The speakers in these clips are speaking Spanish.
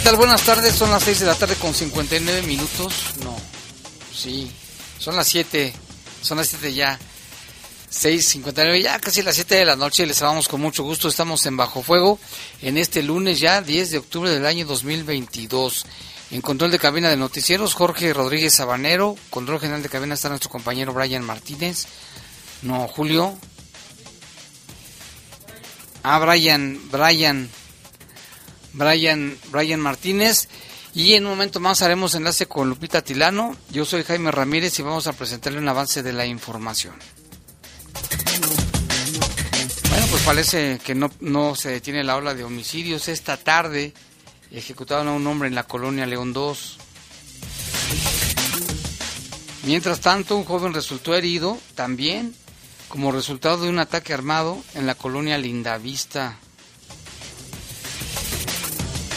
¿Qué tal? Buenas tardes, son las 6 de la tarde con 59 minutos. No, sí, son las 7, son las 7 ya. 6.59, ya casi las 7 de la noche. Les saludamos con mucho gusto. Estamos en Bajo Fuego en este lunes ya, 10 de octubre del año 2022. En control de cabina de noticieros, Jorge Rodríguez Sabanero. Control general de cabina está nuestro compañero Brian Martínez. No, Julio. Ah, Brian, Brian. Brian, Brian Martínez. Y en un momento más haremos enlace con Lupita Tilano. Yo soy Jaime Ramírez y vamos a presentarle un avance de la información. Bueno, pues parece que no, no se detiene la ola de homicidios. Esta tarde ejecutaron a un hombre en la colonia León 2. Mientras tanto, un joven resultó herido también como resultado de un ataque armado en la colonia Lindavista.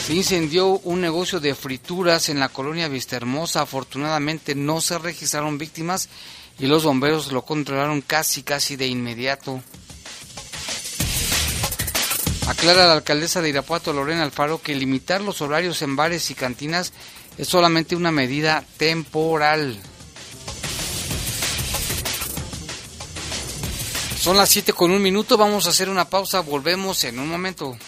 Se incendió un negocio de frituras en la colonia Vistahermosa. Afortunadamente no se registraron víctimas y los bomberos lo controlaron casi, casi de inmediato. Aclara la alcaldesa de Irapuato, Lorena Alfaro, que limitar los horarios en bares y cantinas es solamente una medida temporal. Son las 7 con un minuto, vamos a hacer una pausa, volvemos en un momento.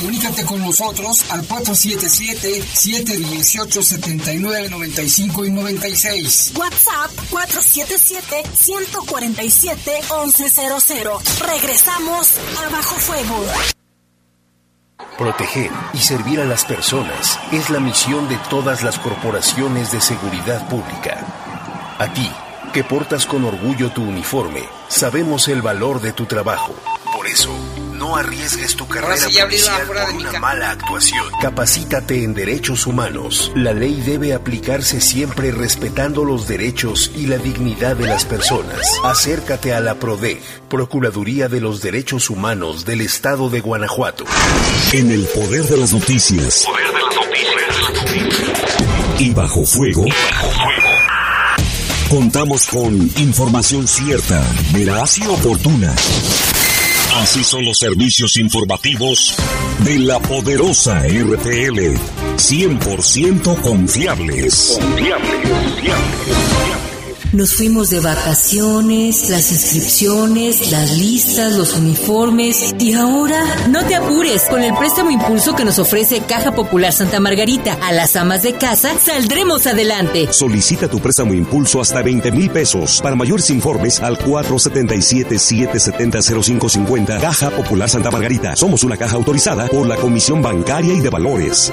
Comunícate con nosotros al 477-718-7995 y 96. WhatsApp 477-147-1100. Regresamos a Bajo Fuego. Proteger y servir a las personas es la misión de todas las corporaciones de seguridad pública. A ti, que portas con orgullo tu uniforme, sabemos el valor de tu trabajo. Por eso, no arriesgues tu carrera sí policial por una mala actuación. Capacítate en derechos humanos. La ley debe aplicarse siempre respetando los derechos y la dignidad de las personas. Acércate a la PRODEG, Procuraduría de los Derechos Humanos del Estado de Guanajuato. En el poder de las noticias. Poder de las noticias. Y bajo fuego. Y bajo fuego. Contamos con información cierta, veraz y oportuna. Así son los servicios informativos de la poderosa RTL. 100% confiables. Confiables, confiables. Nos fuimos de vacaciones, las inscripciones, las listas, los uniformes y ahora no te apures con el préstamo impulso que nos ofrece Caja Popular Santa Margarita. A las amas de casa saldremos adelante. Solicita tu préstamo impulso hasta 20 mil pesos. Para mayores informes al 477-770-0550 Caja Popular Santa Margarita. Somos una caja autorizada por la Comisión Bancaria y de Valores.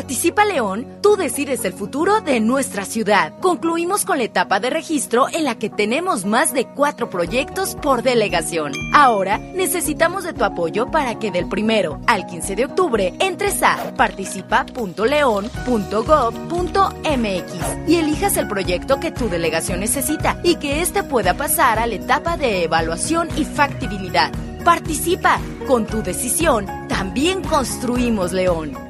Participa León, tú decides el futuro de nuestra ciudad. Concluimos con la etapa de registro en la que tenemos más de cuatro proyectos por delegación. Ahora necesitamos de tu apoyo para que del primero al 15 de octubre entres a participa.león.gov.mx y elijas el proyecto que tu delegación necesita y que éste pueda pasar a la etapa de evaluación y factibilidad. Participa. Con tu decisión, también construimos León.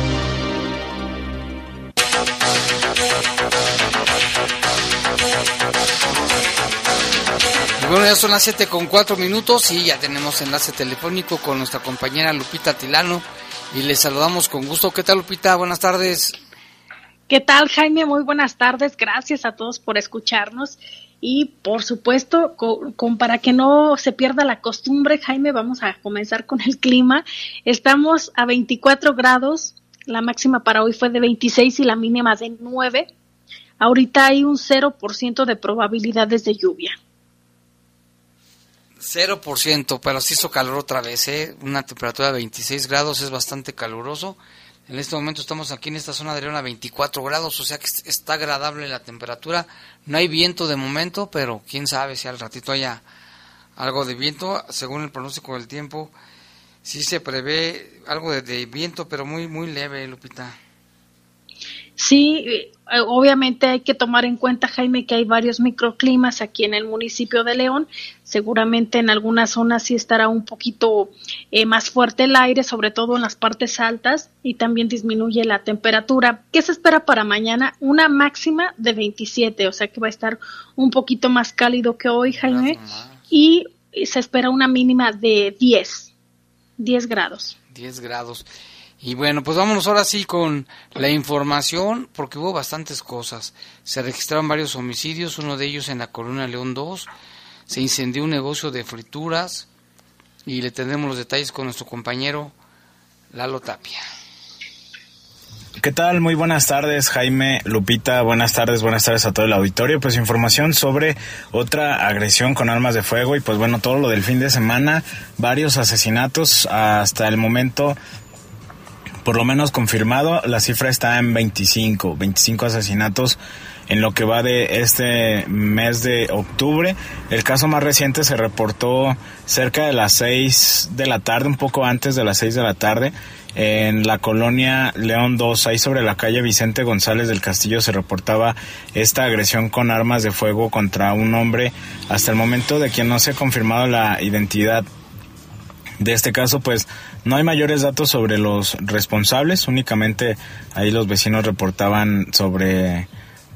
Bueno, ya son las 7 con 4 minutos y ya tenemos enlace telefónico con nuestra compañera Lupita Tilano y le saludamos con gusto. ¿Qué tal Lupita? Buenas tardes. ¿Qué tal Jaime? Muy buenas tardes. Gracias a todos por escucharnos. Y por supuesto, con, con, para que no se pierda la costumbre, Jaime, vamos a comenzar con el clima. Estamos a 24 grados, la máxima para hoy fue de 26 y la mínima de 9. Ahorita hay un 0% de probabilidades de lluvia. 0%, pero se hizo calor otra vez, ¿eh? Una temperatura de 26 grados es bastante caluroso. En este momento estamos aquí en esta zona de León a 24 grados, o sea que está agradable la temperatura. No hay viento de momento, pero quién sabe si al ratito haya algo de viento. Según el pronóstico del tiempo, sí se prevé algo de, de viento, pero muy, muy leve, Lupita. Sí, obviamente hay que tomar en cuenta, Jaime, que hay varios microclimas aquí en el municipio de León. Seguramente en algunas zonas sí estará un poquito eh, más fuerte el aire, sobre todo en las partes altas, y también disminuye la temperatura. ¿Qué se espera para mañana? Una máxima de 27, o sea que va a estar un poquito más cálido que hoy, Jaime, y se espera una mínima de 10, 10 grados. 10 grados. Y bueno, pues vámonos ahora sí con la información, porque hubo bastantes cosas. Se registraron varios homicidios, uno de ellos en la Colonia León 2. Se incendió un negocio de frituras y le tendremos los detalles con nuestro compañero Lalo Tapia. ¿Qué tal? Muy buenas tardes, Jaime, Lupita. Buenas tardes, buenas tardes a todo el auditorio. Pues información sobre otra agresión con armas de fuego y pues bueno, todo lo del fin de semana, varios asesinatos hasta el momento por lo menos confirmado, la cifra está en 25, 25 asesinatos en lo que va de este mes de octubre. El caso más reciente se reportó cerca de las 6 de la tarde, un poco antes de las 6 de la tarde, en la colonia León 2, ahí sobre la calle Vicente González del Castillo se reportaba esta agresión con armas de fuego contra un hombre. Hasta el momento de quien no se ha confirmado la identidad de este caso, pues no hay mayores datos sobre los responsables, únicamente ahí los vecinos reportaban sobre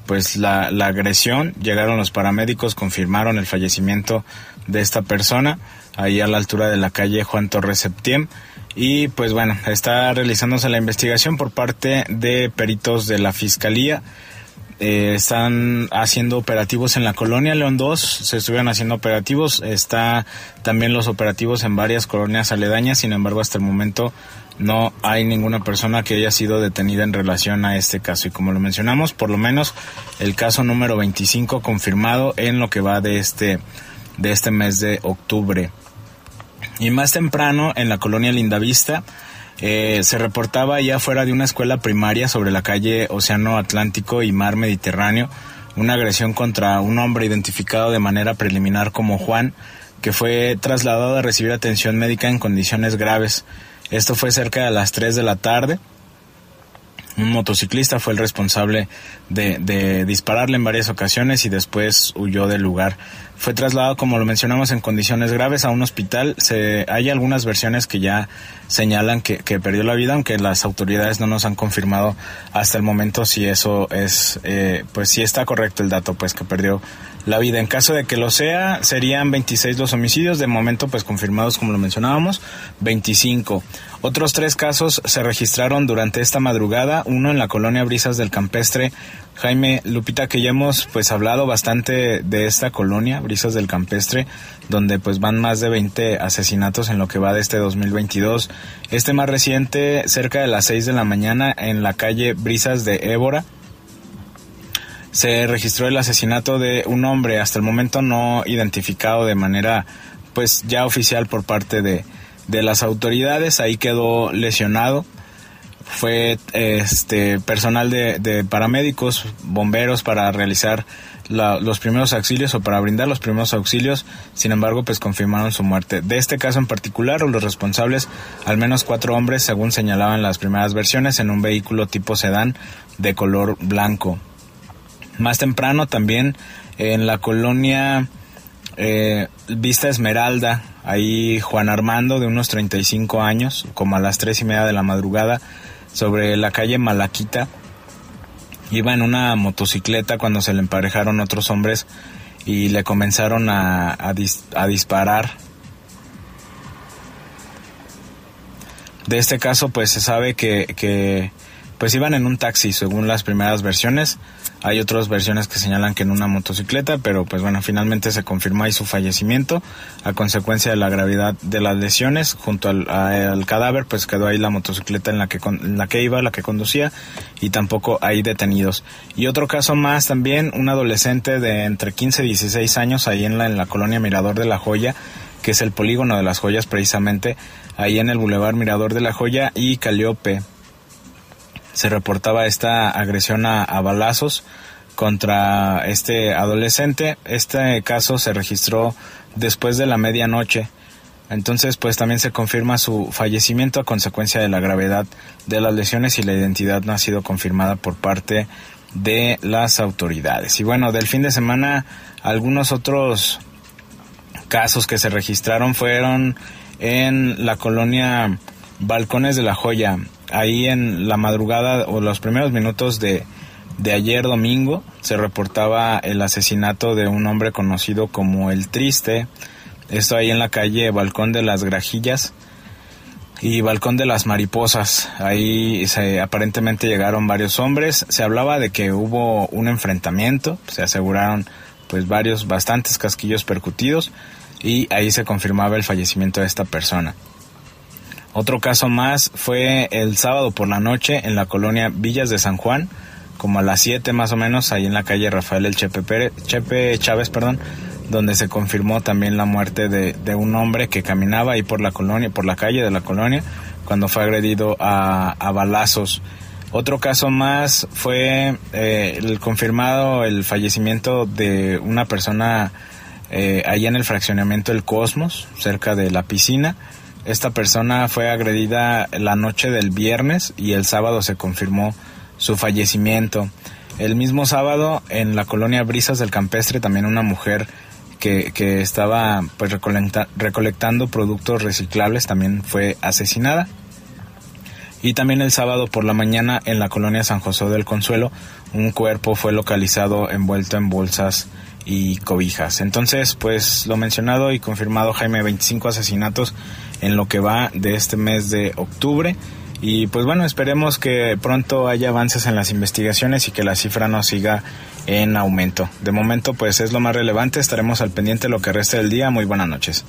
pues la, la agresión, llegaron los paramédicos, confirmaron el fallecimiento de esta persona, ahí a la altura de la calle Juan Torres Septiem. Y pues bueno, está realizándose la investigación por parte de peritos de la Fiscalía. Eh, están haciendo operativos en la colonia León 2, se estuvieron haciendo operativos, está también los operativos en varias colonias aledañas, sin embargo hasta el momento no hay ninguna persona que haya sido detenida en relación a este caso y como lo mencionamos, por lo menos el caso número 25 confirmado en lo que va de este de este mes de octubre. Y más temprano en la colonia Lindavista eh, se reportaba ya fuera de una escuela primaria sobre la calle Océano Atlántico y Mar Mediterráneo una agresión contra un hombre identificado de manera preliminar como Juan, que fue trasladado a recibir atención médica en condiciones graves. Esto fue cerca de las 3 de la tarde. Un motociclista fue el responsable de, dispararle en varias ocasiones y después huyó del lugar. Fue trasladado, como lo mencionamos, en condiciones graves a un hospital. Se, hay algunas versiones que ya señalan que, que, perdió la vida, aunque las autoridades no nos han confirmado hasta el momento si eso es, eh, pues si está correcto el dato, pues que perdió la vida. En caso de que lo sea, serían 26 los homicidios, de momento pues confirmados como lo mencionábamos, 25. Otros tres casos se registraron durante esta madrugada, uno en la colonia Brisas del Campestre, Jaime Lupita, que ya hemos pues hablado bastante de esta colonia, Brisas del Campestre, donde pues van más de 20 asesinatos en lo que va de este 2022. Este más reciente, cerca de las 6 de la mañana, en la calle Brisas de Évora, se registró el asesinato de un hombre hasta el momento no identificado de manera pues ya oficial por parte de, de las autoridades ahí quedó lesionado. Fue este personal de, de paramédicos bomberos para realizar los primeros auxilios o para brindar los primeros auxilios. Sin embargo pues confirmaron su muerte. De este caso en particular los responsables al menos cuatro hombres según señalaban las primeras versiones en un vehículo tipo sedán de color blanco más temprano también en la colonia eh, Vista Esmeralda, ahí Juan Armando de unos 35 años, como a las tres y media de la madrugada, sobre la calle Malaquita, Iba en una motocicleta cuando se le emparejaron otros hombres y le comenzaron a, a, dis- a disparar. De este caso, pues se sabe que pues iban en un taxi, según las primeras versiones. Hay otras versiones que señalan que en una motocicleta, pero pues bueno, finalmente se confirmó ahí su fallecimiento a consecuencia de la gravedad de las lesiones. Junto al, a- al cadáver, pues quedó ahí la motocicleta en la que en la que iba, la que conducía, y tampoco hay detenidos. Y otro caso más también, un adolescente de entre 15 y 16 años ahí en la, en la colonia Mirador de la Joya, que es el polígono de las joyas precisamente, ahí en el Boulevard Mirador de la Joya y Caliope se reportaba esta agresión a, a balazos contra este adolescente. Este caso se registró después de la medianoche. Entonces, pues también se confirma su fallecimiento a consecuencia de la gravedad de las lesiones y la identidad no ha sido confirmada por parte de las autoridades. Y bueno, del fin de semana, algunos otros casos que se registraron fueron en la colonia Balcones de la Joya. Ahí en la madrugada o los primeros minutos de, de ayer domingo se reportaba el asesinato de un hombre conocido como El Triste. Esto ahí en la calle Balcón de las Grajillas y Balcón de las Mariposas. Ahí se, aparentemente llegaron varios hombres. Se hablaba de que hubo un enfrentamiento. Se aseguraron pues varios, bastantes casquillos percutidos y ahí se confirmaba el fallecimiento de esta persona. Otro caso más fue el sábado por la noche en la colonia Villas de San Juan, como a las 7 más o menos, ahí en la calle Rafael El Chepe, Pérez- Chepe Chávez, perdón, donde se confirmó también la muerte de, un hombre que caminaba ahí por la colonia, por la calle de la colonia, cuando fue agredido a, a balazos. Otro caso más fue eh, el confirmado el fallecimiento de una persona eh, allá en el fraccionamiento El Cosmos, cerca de la piscina. Esta persona fue agredida la noche del viernes y el sábado se confirmó su fallecimiento. El mismo sábado en la colonia Brisas del Campestre también una mujer que, que estaba pues recolecta- recolectando productos reciclables también fue asesinada. Y también el sábado por la mañana en la colonia San José del Consuelo un cuerpo fue localizado envuelto en bolsas y cobijas. Entonces, pues lo mencionado y confirmado Jaime 25 asesinatos en lo que va de este mes de octubre. Y pues bueno, esperemos que pronto haya avances en las investigaciones y que la cifra no siga en aumento. De momento, pues es lo más relevante. Estaremos al pendiente lo que resta del día. Muy buenas noches.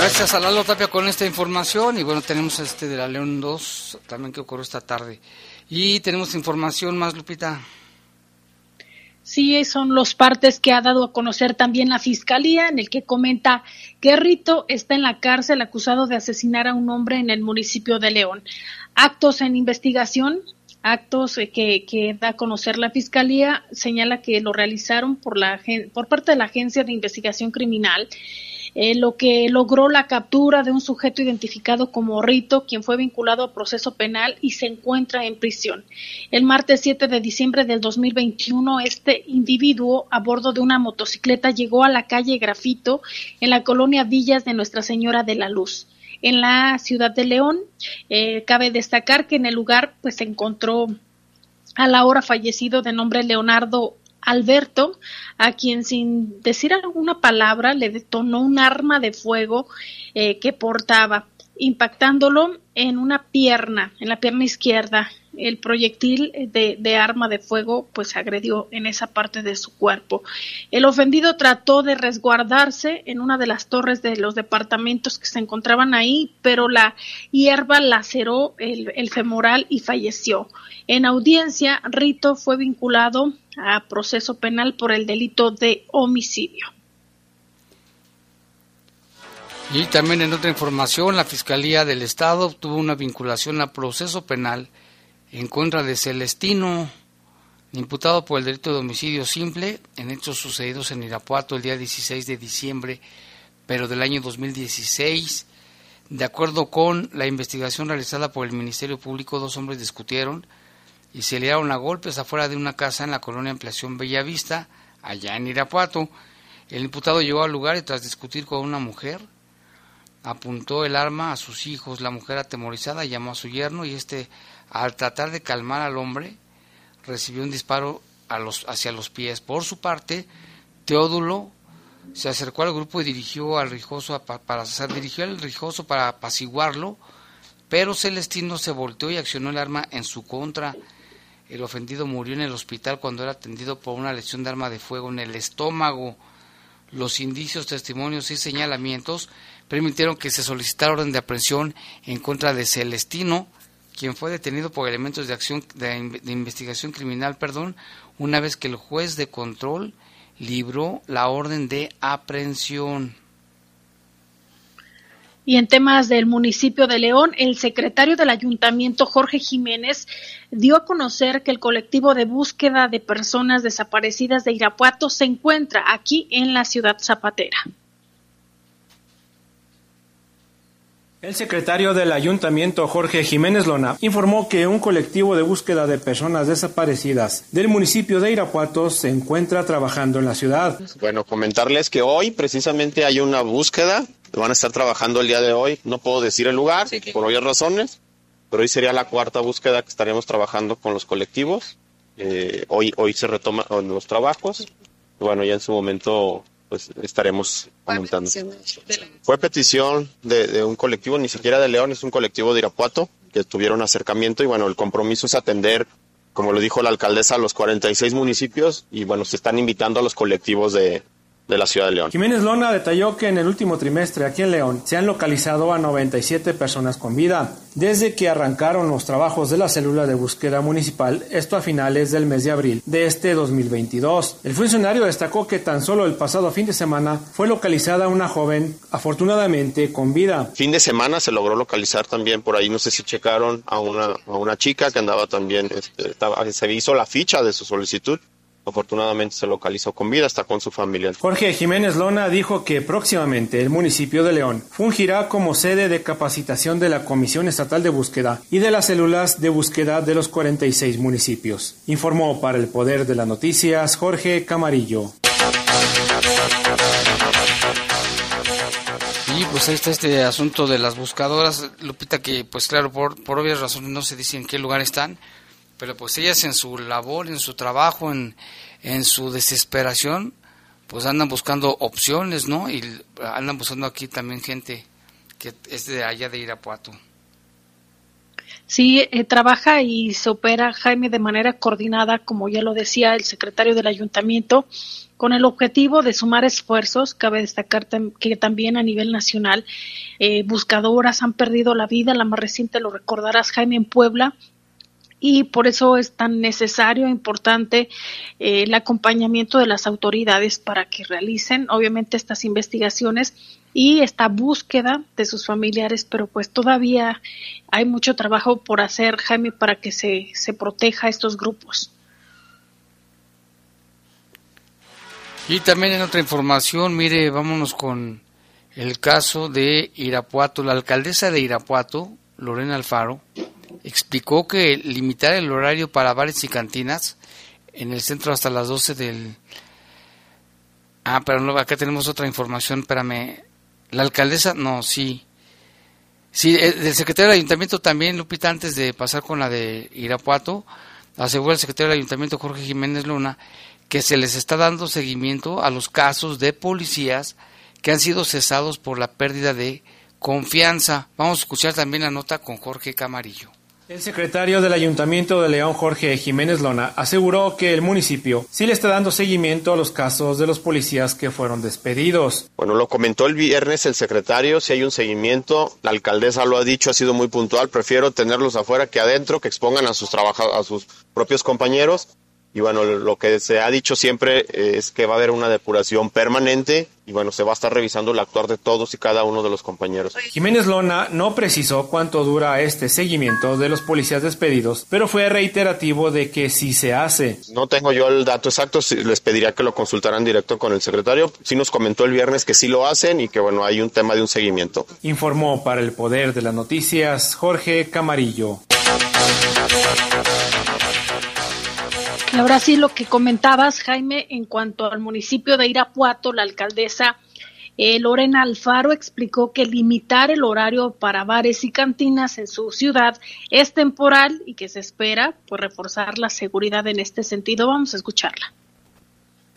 Gracias a Lalo Tapia con esta información y bueno, tenemos este de la León 2 también que ocurrió esta tarde. Y tenemos información más, Lupita. Sí, son los partes que ha dado a conocer también la Fiscalía, en el que comenta que Rito está en la cárcel acusado de asesinar a un hombre en el municipio de León. Actos en investigación, actos eh, que, que da a conocer la Fiscalía, señala que lo realizaron por, la, por parte de la Agencia de Investigación Criminal eh, lo que logró la captura de un sujeto identificado como Rito, quien fue vinculado a proceso penal y se encuentra en prisión. El martes 7 de diciembre del 2021, este individuo a bordo de una motocicleta llegó a la calle Grafito en la colonia Villas de Nuestra Señora de la Luz. En la ciudad de León, eh, cabe destacar que en el lugar pues se encontró a la hora fallecido de nombre Leonardo Alberto, a quien sin decir alguna palabra le detonó un arma de fuego eh, que portaba, impactándolo en una pierna, en la pierna izquierda. El proyectil de, arma de fuego pues agredió en esa parte de su cuerpo. El ofendido trató de resguardarse en una de las torres de los departamentos que se encontraban ahí, pero la hierba laceró el femoral y falleció. En audiencia, Rito fue vinculado a proceso penal por el delito de homicidio. Y también en otra información, la Fiscalía del Estado obtuvo una vinculación a proceso penal en contra de Celestino, imputado por el delito de homicidio simple en hechos sucedidos en Irapuato el día 16 de diciembre, pero del año 2016. De acuerdo con la investigación realizada por el Ministerio Público, dos hombres discutieron y se liaron a golpes afuera de una casa en la colonia Ampliación Bellavista, allá en Irapuato. El imputado llegó al lugar y tras discutir con una mujer, apuntó el arma a sus hijos. La mujer atemorizada llamó a su yerno y este, al tratar de calmar al hombre, recibió un disparo a los, hacia los pies. Por su parte, Teodulo se acercó al grupo y dirigió al Rijoso para, dirigió al Rijoso para apaciguarlo, pero Celestino se volteó y accionó el arma en su contra. El ofendido murió en el hospital cuando era atendido por una lesión de arma de fuego en el estómago. Los indicios, testimonios y señalamientos permitieron que se solicitara orden de aprehensión en contra de Celestino, quien fue detenido por elementos de acción de, investigación criminal, perdón, una vez que el juez de control libró la orden de aprehensión. Y en temas del municipio de León, el secretario del ayuntamiento, Jorge Jiménez, dio a conocer que el colectivo de búsqueda de personas desaparecidas de Irapuato se encuentra aquí en la ciudad zapatera. El secretario del ayuntamiento, Jorge Jiménez Lona, informó que un colectivo de búsqueda de personas desaparecidas del municipio de Irapuato se encuentra trabajando en la ciudad. Bueno, comentarles que hoy precisamente hay una búsqueda, van a estar trabajando el día de hoy, no puedo decir el lugar por obvias razones, pero hoy sería la cuarta búsqueda que estaremos trabajando con los colectivos. Eh, hoy, hoy se retoman los trabajos. Bueno, ya en su momento pues estaremos aumentando. Fue petición de, un colectivo, ni siquiera de León, es un colectivo de Irapuato, que tuvieron acercamiento y bueno, el compromiso es atender, como lo dijo la alcaldesa, a los 46 municipios y bueno, se están invitando a los colectivos de, de la ciudad de León. Jiménez Lona detalló que en el último trimestre aquí en León se han localizado a 97 personas con vida desde que arrancaron los trabajos de la célula de búsqueda municipal, esto a finales del mes de abril de este 2022. El funcionario destacó que tan solo el pasado fin de semana fue localizada una joven afortunadamente con vida. Fin de semana se logró localizar también por ahí, no sé si checaron a una, a una chica que andaba también, este, estaba, se hizo la ficha de su solicitud Afortunadamente se localizó con vida, está con su familia. Jorge Jiménez Lona dijo que próximamente el municipio de León fungirá como sede de capacitación de la Comisión Estatal de Búsqueda y de las células de búsqueda de los 46 municipios. Informó para el Poder de las Noticias Jorge Camarillo. Y pues ahí está este asunto de las buscadoras, Lupita, que pues claro, por, por obvias razones no se dice en qué lugar están, pero pues ellas en su labor, en su trabajo, en, en su desesperación, pues andan buscando opciones, ¿no? Y andan buscando aquí también gente que es de allá de Irapuato. Sí, eh, trabaja y se opera Jaime de manera coordinada, como ya lo decía el secretario del ayuntamiento, con el objetivo de sumar esfuerzos. Cabe destacar que también a nivel nacional eh, buscadoras han perdido la vida. La más reciente lo recordarás, Jaime, en Puebla, y por eso es tan necesario, e importante eh, el acompañamiento de las autoridades para que realicen, obviamente, estas investigaciones y esta búsqueda de sus familiares, pero pues todavía hay mucho trabajo por hacer, Jaime, para que se, se proteja a estos grupos. Y también en otra información, mire, vámonos con el caso de Irapuato. La alcaldesa de Irapuato, Lorena Alfaro, explicó que limitar el horario para bares y cantinas en el centro hasta las 12 del... Ah, pero no, acá tenemos otra información, espérame. La alcaldesa, no, sí. Sí, el, eh, secretario del ayuntamiento también, Lupita, antes de pasar con la de Irapuato, asegura el secretario del ayuntamiento, Jorge Jiménez Luna, que se les está dando seguimiento a los casos de policías que han sido cesados por la pérdida de confianza. Vamos a escuchar también la nota con Jorge Camarillo. El secretario del Ayuntamiento de León, Jorge Jiménez Lona, aseguró que el municipio sí le está dando seguimiento a los casos de los policías que fueron despedidos. Bueno, lo comentó el viernes el secretario, si hay un seguimiento, la alcaldesa lo ha dicho, ha sido muy puntual, prefiero tenerlos afuera que adentro, que expongan a sus a sus propios compañeros y bueno, lo que se ha dicho siempre es que va a haber una depuración permanente y bueno, se va a estar revisando el actuar de todos y cada uno de los compañeros. Jiménez Lona no precisó cuánto dura este seguimiento de los policías despedidos, pero fue reiterativo de que sí se hace. No tengo yo el dato exacto, les pediría que lo consultaran directo con el secretario. Sí nos comentó el viernes que sí lo hacen y que bueno, hay un tema de un seguimiento. Informó para el Poder de las Noticias Jorge Camarillo. Ahora sí, lo que comentabas, Jaime, en cuanto al municipio de Irapuato, la alcaldesa Eh, Lorena Alfaro explicó que limitar el horario para bares y cantinas en su ciudad es temporal y que se espera pues, reforzar la seguridad en este sentido. Vamos a escucharla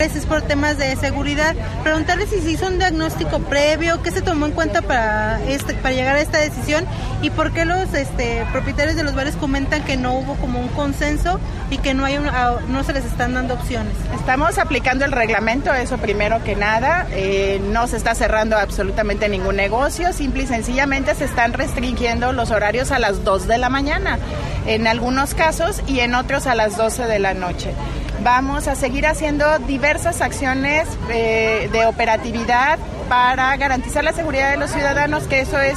es por temas de seguridad. Preguntarle si se hizo un diagnóstico previo, qué se tomó en cuenta para este, para llegar a esta decisión y por qué los este, propietarios de los bares comentan que no hubo como un consenso y que no hay ah, no se les están dando opciones. Estamos aplicando el reglamento, eso primero que nada. Eh, no se está cerrando absolutamente ningún negocio, simple y sencillamente se están restringiendo los horarios a las 2 de la mañana, en algunos casos y en otros a las 12 de la noche. Vamos a seguir haciendo diversas acciones eh, de operatividad para garantizar la seguridad de los ciudadanos, que eso es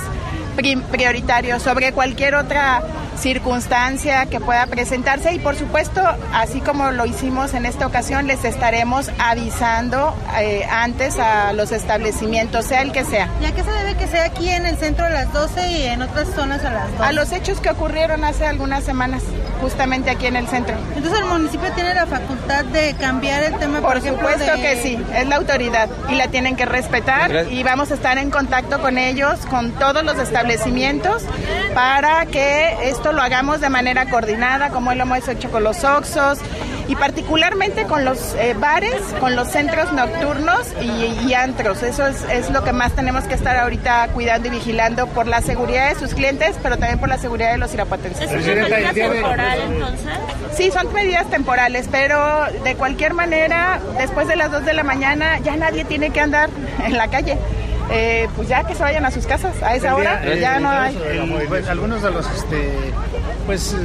prioritario sobre cualquier otra circunstancia que pueda presentarse y por supuesto, así como lo hicimos en esta ocasión, les estaremos avisando eh, antes a los establecimientos, sea el que sea. ¿Y a qué se debe que sea aquí en el centro a las 12 y en otras zonas a las 12? A los hechos que ocurrieron hace algunas semanas, justamente aquí en el centro. Entonces el municipio tiene la facultad de cambiar el tema. Por, supuesto que sí, es la autoridad y la tienen que respetar y vamos a estar en contacto con ellos, con todos los establecimientos, para que esto lo hagamos de manera coordinada, como lo hemos hecho con los Oxos y particularmente con los eh, bares, con los centros nocturnos y, antros. Eso es, es, lo que más tenemos que estar ahorita cuidando y vigilando por la seguridad de sus clientes, pero también por la seguridad de los irapuatenses. ¿Es una medida temporal entonces? Sí, son medidas temporales, pero de cualquier manera, después de las 2 de la mañana ya nadie tiene que andar en la calle. Eh, pues ya que se vayan a sus casas a esa hora, ya no hay. Pues, algunos de los este, pues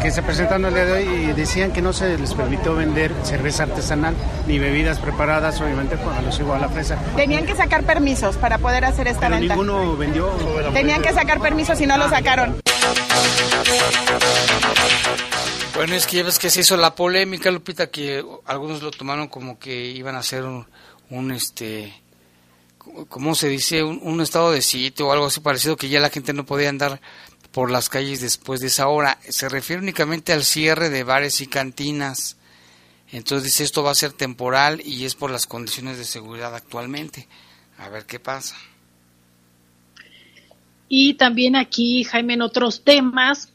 que se presentaron el día de hoy decían que no se les permitió vender cerveza artesanal ni bebidas preparadas, obviamente alusivo a la fresa. Tenían que sacar permisos para poder hacer esta Pero venta. ninguno vendió. Tenían que sacar permisos y no lo sacaron. Bueno, es que ya ves que se hizo la polémica, Lupita, que algunos lo tomaron como que iban a hacer un, un este ¿cómo se dice? Un, estado de sitio o algo así parecido que ya la gente no podía andar por las calles después de esa hora. Se refiere únicamente al cierre de bares y cantinas. Entonces esto va a ser temporal y es por las condiciones de seguridad actualmente. A ver qué pasa. Y también aquí, Jaime, en otros temas,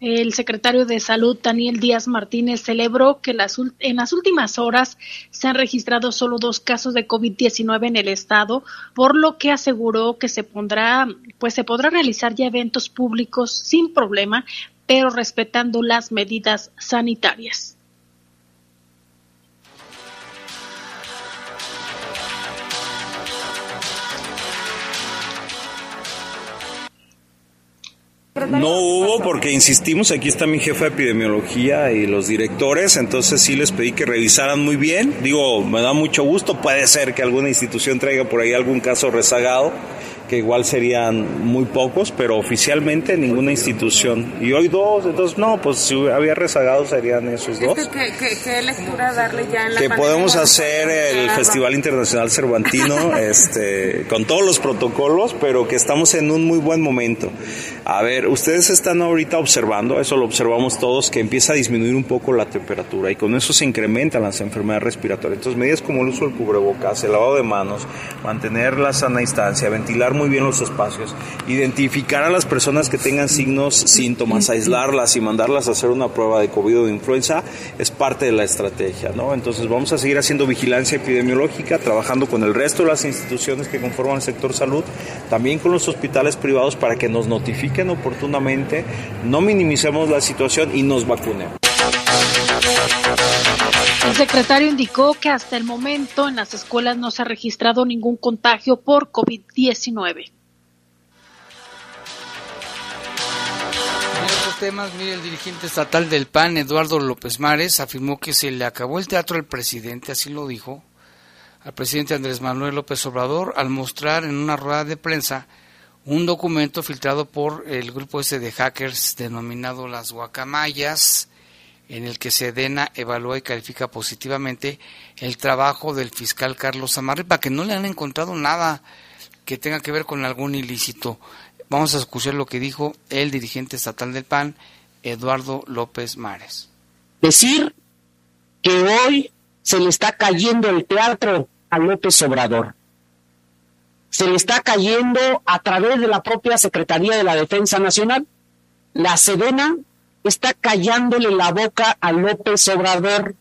el secretario de Salud, Daniel Díaz Martínez, celebró que en las últimas horas se han registrado solo dos casos de COVID-19 en el estado, por lo que aseguró que se pondrá, pues se podrá realizar ya eventos públicos sin problema, pero respetando las medidas sanitarias. No hubo porque insistimos, aquí está mi jefa de epidemiología y los directores, entonces sí les pedí que revisaran muy bien. Digo, me da mucho gusto, puede ser que alguna institución traiga por ahí algún caso rezagado que igual serían muy pocos, pero oficialmente ninguna institución. Y hoy dos, entonces no, pues si había rezagados serían esos dos. ¿Qué, lectura darle ya en la Que podemos hacer el Festival Internacional Cervantino este, con todos los protocolos, pero que estamos en un muy buen momento. A ver, ustedes están ahorita observando, eso lo observamos todos, que empieza a disminuir un poco la temperatura y con eso se incrementan las enfermedades respiratorias. Entonces medidas como el uso del cubrebocas, el lavado de manos, mantener la sana distancia, ventilar muy bien los espacios, identificar a las personas que tengan signos, síntomas, aislarlas y mandarlas a hacer una prueba de COVID o de influenza es parte de la estrategia, ¿no? Entonces vamos a seguir haciendo vigilancia epidemiológica, trabajando con el resto de las instituciones que conforman el sector salud, también con los hospitales privados para que nos notifiquen oportunamente, no minimicemos la situación y nos vacunemos. El secretario indicó que hasta el momento en las escuelas no se ha registrado ningún contagio por COVID-19. En otros temas, mire, el dirigente estatal del PAN, Eduardo López Mares, afirmó que se le acabó el teatro al presidente, así lo dijo, al presidente Andrés Manuel López Obrador, al mostrar en una rueda de prensa un documento filtrado por el grupo ese de hackers denominado las guacamayas, en el que Sedena evalúa y califica positivamente el trabajo del fiscal Carlos para que no le han encontrado nada que tenga que ver con algún ilícito. Vamos a escuchar lo que dijo el dirigente estatal del PAN, Eduardo López Mares. Decir que hoy se le está cayendo el teatro a López Obrador. se le está cayendo a través de la propia Secretaría de la Defensa Nacional. La Sedena está callándole la boca a López Obrador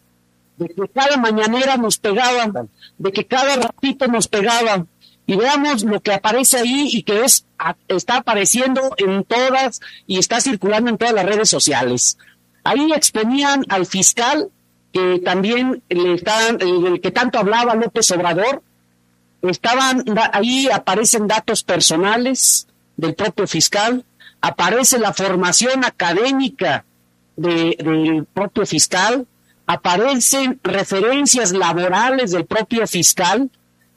de que cada mañanera nos pegaba, de que cada ratito nos pegaba. Y veamos lo que aparece ahí y que es está apareciendo en todas y está circulando en todas las redes sociales. Ahí exponían al fiscal que también le están, el que tanto hablaba López Obrador, estaban ahí aparecen datos personales del propio fiscal, aparece la formación académica de, del propio fiscal, aparecen referencias laborales del propio fiscal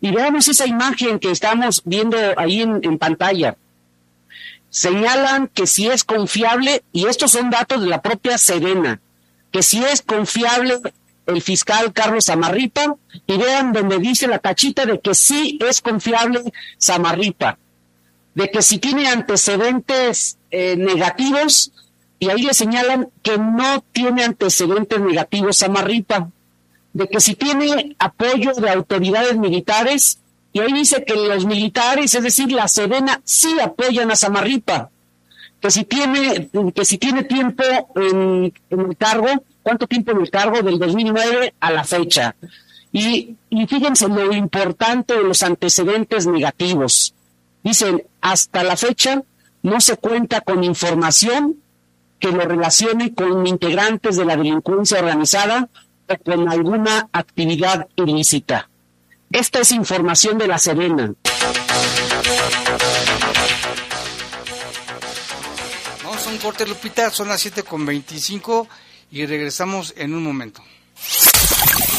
y veamos esa imagen que estamos viendo ahí en, pantalla. Señalan que si es confiable, y estos son datos de la propia Serena, que si es confiable el fiscal Carlos Samarripa y vean donde dice la tachita de que sí es confiable Samarripa, de que si tiene antecedentes eh, negativos y ahí le señalan que no tiene antecedentes negativos Samarripa, de que si tiene apoyo de autoridades militares y ahí dice que los militares, es decir, la Sedena, sí apoyan a Samarripa, que si tiene, que si tiene tiempo en, en el cargo, cuánto tiempo en el cargo del 2009 a la fecha. Y, y fíjense lo importante de los antecedentes negativos. Dicen, hasta la fecha no se cuenta con información que lo relacione con integrantes de la delincuencia organizada o con alguna actividad ilícita. Esta es información de la Serena. Vamos a un corte, Lupita, son las 7 con 25 y regresamos en un momento.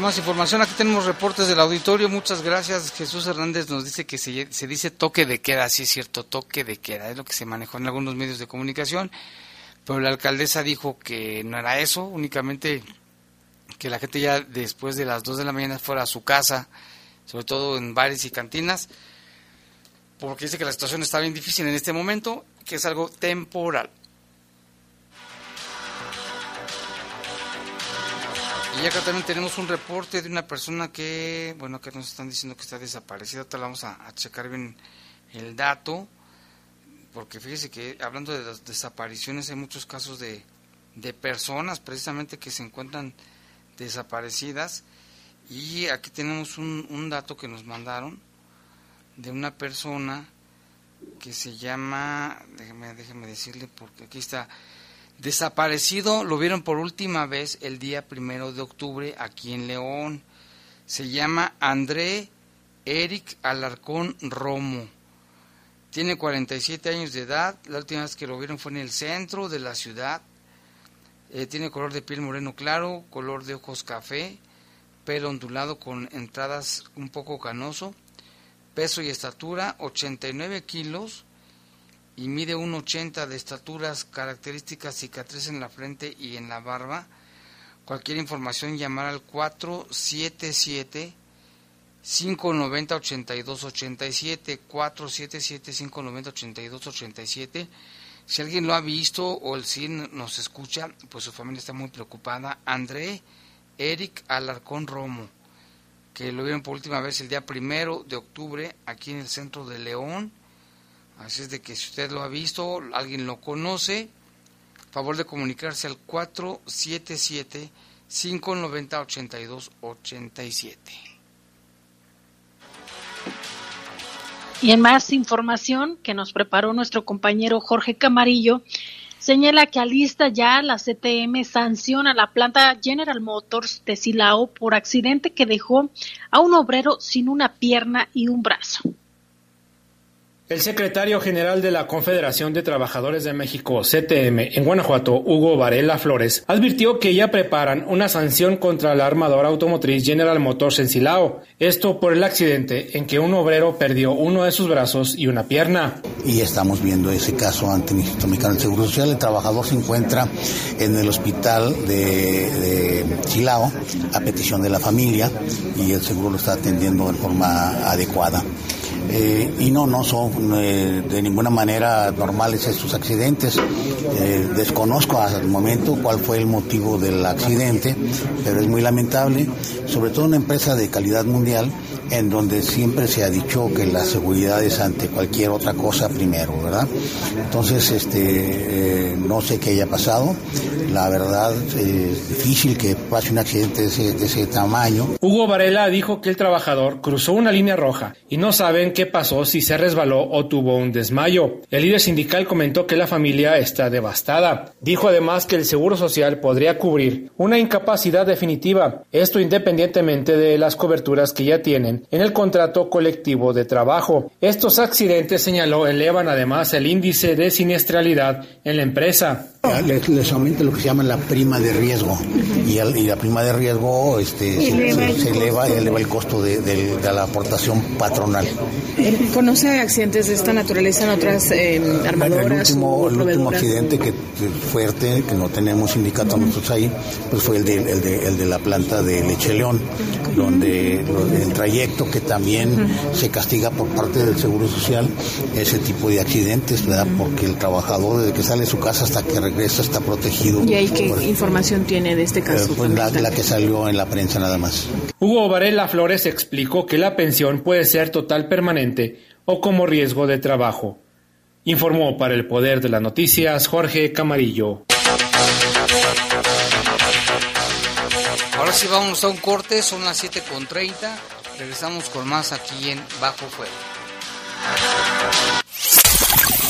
Más información. Aquí tenemos reportes del auditorio. Muchas gracias. Jesús Hernández nos dice que se, se dice toque de queda. Sí es cierto, toque de queda. Es lo que se manejó en algunos medios de comunicación. Pero la alcaldesa dijo que no era eso, únicamente que la gente ya después de las 2 de la mañana fuera a su casa, sobre todo en bares y cantinas, porque dice que la situación está bien difícil en este momento, que es algo temporal. Y acá también tenemos un reporte de una persona que, bueno, que nos están diciendo que está desaparecida. Ahorita vamos a, checar bien el dato, porque fíjese que hablando de las desapariciones hay muchos casos de, de personas precisamente que se encuentran desaparecidas. Y aquí tenemos un, un dato que nos mandaron de una persona que se llama, déjeme, déjeme decirle, porque aquí está, desaparecido, lo vieron por última vez el día primero de octubre aquí en León. Se llama André Eric Alarcón Romo. Tiene 47 años de edad. La última vez que lo vieron fue en el centro de la ciudad. Eh, tiene color de piel moreno claro, color de ojos café, pelo ondulado con entradas un poco canoso, peso y estatura 89 kilos y mide 1,80 de estaturas, características cicatriz en la frente y en la barba. Cualquier información llamar al 477 590 8287 477 590 8287 si alguien lo ha visto o el CIN nos escucha, pues su familia está muy preocupada. André Eric Alarcón Romo, que lo vieron por última vez el día primero de octubre aquí en el centro de León. Así es de que si usted lo ha visto, alguien lo conoce, favor de comunicarse al 477 590 8287. Y en más información que nos preparó nuestro compañero Jorge Camarillo, señala que alista ya la CTM sanciona a la planta General Motors de Silao por accidente que dejó a un obrero sin una pierna y un brazo. El secretario general de la Confederación de Trabajadores de México, CTM, en Guanajuato, Hugo Varela Flores, advirtió que ya preparan una sanción contra la armadora automotriz General Motors en Silao. Esto por el accidente en que un obrero perdió uno de sus brazos y una pierna. Y estamos viendo ese caso ante el Instituto Mexicano del Seguro Social. El trabajador se encuentra en el hospital de, de Silao a petición de la familia y el seguro lo está atendiendo de forma adecuada. Eh, y no, no son eh, de ninguna manera normales estos accidentes. Eh, desconozco hasta el momento cuál fue el motivo del accidente, pero es muy lamentable, sobre todo una empresa de calidad mundial en donde siempre se ha dicho que la seguridad es ante cualquier otra cosa primero, ¿verdad? Entonces, este, no sé qué haya pasado. La verdad es difícil que pase un accidente de ese, de ese tamaño. Hugo Varela dijo que el trabajador cruzó una línea roja y no saben qué pasó si se resbaló o tuvo un desmayo. El líder sindical comentó que la familia está devastada. Dijo además que el Seguro Social podría cubrir una incapacidad definitiva, esto independientemente de las coberturas que ya tienen en el contrato colectivo de trabajo. Estos accidentes, señaló, elevan además el índice de siniestralidad en la empresa. Les, les aumenta lo que se llama la prima de riesgo y, al- y la prima de riesgo este, se, Eleva el se- costo. eleva, eleva el costo de, de- de la aportación patronal. ¿Conoce accidentes de esta naturaleza en otras eh, El armadoras último, o el último accidente que fuerte, que no tenemos sindicato nosotros ahí, pues fue el de, el de, el de la planta de Leche León, donde lo- el trayecto que también se castiga por parte del Seguro Social, ese tipo de accidentes, ¿verdad? Porque el trabajador desde que sale de su casa hasta que regresa está protegido. ¿Y ahí qué por- información tiene de este eh, caso? pues la, la que salió en la prensa nada más. Hugo Varela Flores explicó que la pensión puede ser total permanente o como riesgo de trabajo. Informó para el Poder de las Noticias Jorge Camarillo. Ahora sí vamos a un corte, son las 7.30. Regresamos con más aquí en Bajo Fuego.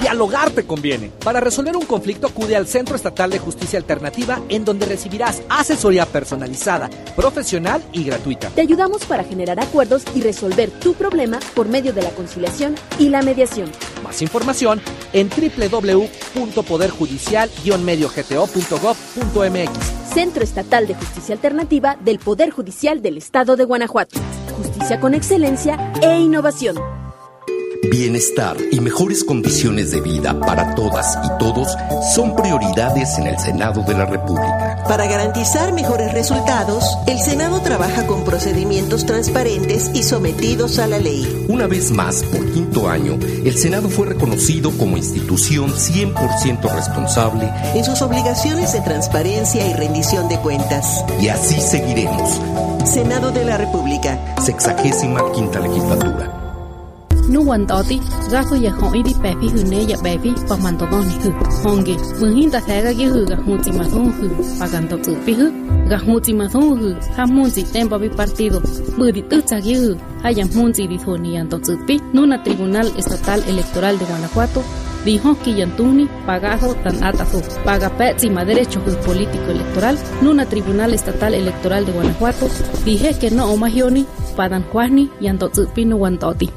Dialogar te conviene. Para resolver un conflicto acude al Centro Estatal de Justicia Alternativa en donde recibirás asesoría personalizada, profesional y gratuita. Te ayudamos para generar acuerdos y resolver tu problema por medio de la conciliación y la mediación. Más información en www.poderjudicial-mediogto.gov.mx. Centro Estatal de Justicia Alternativa del Poder Judicial del Estado de Guanajuato. Justicia con excelencia e innovación. Bienestar y mejores condiciones de vida para todas y todos son prioridades en el Senado de la República. Para garantizar mejores resultados, el Senado trabaja con procedimientos transparentes y sometidos a la ley. Una vez más, por quinto año, el Senado fue reconocido como institución 100% responsable En sus obligaciones de transparencia y rendición de cuentas. y así seguiremos. Senado de la República. Sexagésima quinta legislatura nuwan toti gaso ya hon idi pefi hune ya pefi pamanto doni hu hongi mungin ta sega gi hu ga huti mazon hu paganto tsupi hu ga huti mazon hu ha munzi tempo bi partido budi tutsa gi hu haya munzi di thoni yanto tsupi nuna tribunal estatal electoral de Guanajuato. Dijo que Yantuni pagajo tan atazo, paga pésima derecho político electoral, nuna tribunal estatal electoral de Guanajuato, dije que no omagioni, padan juani y antotzupi no guantoti.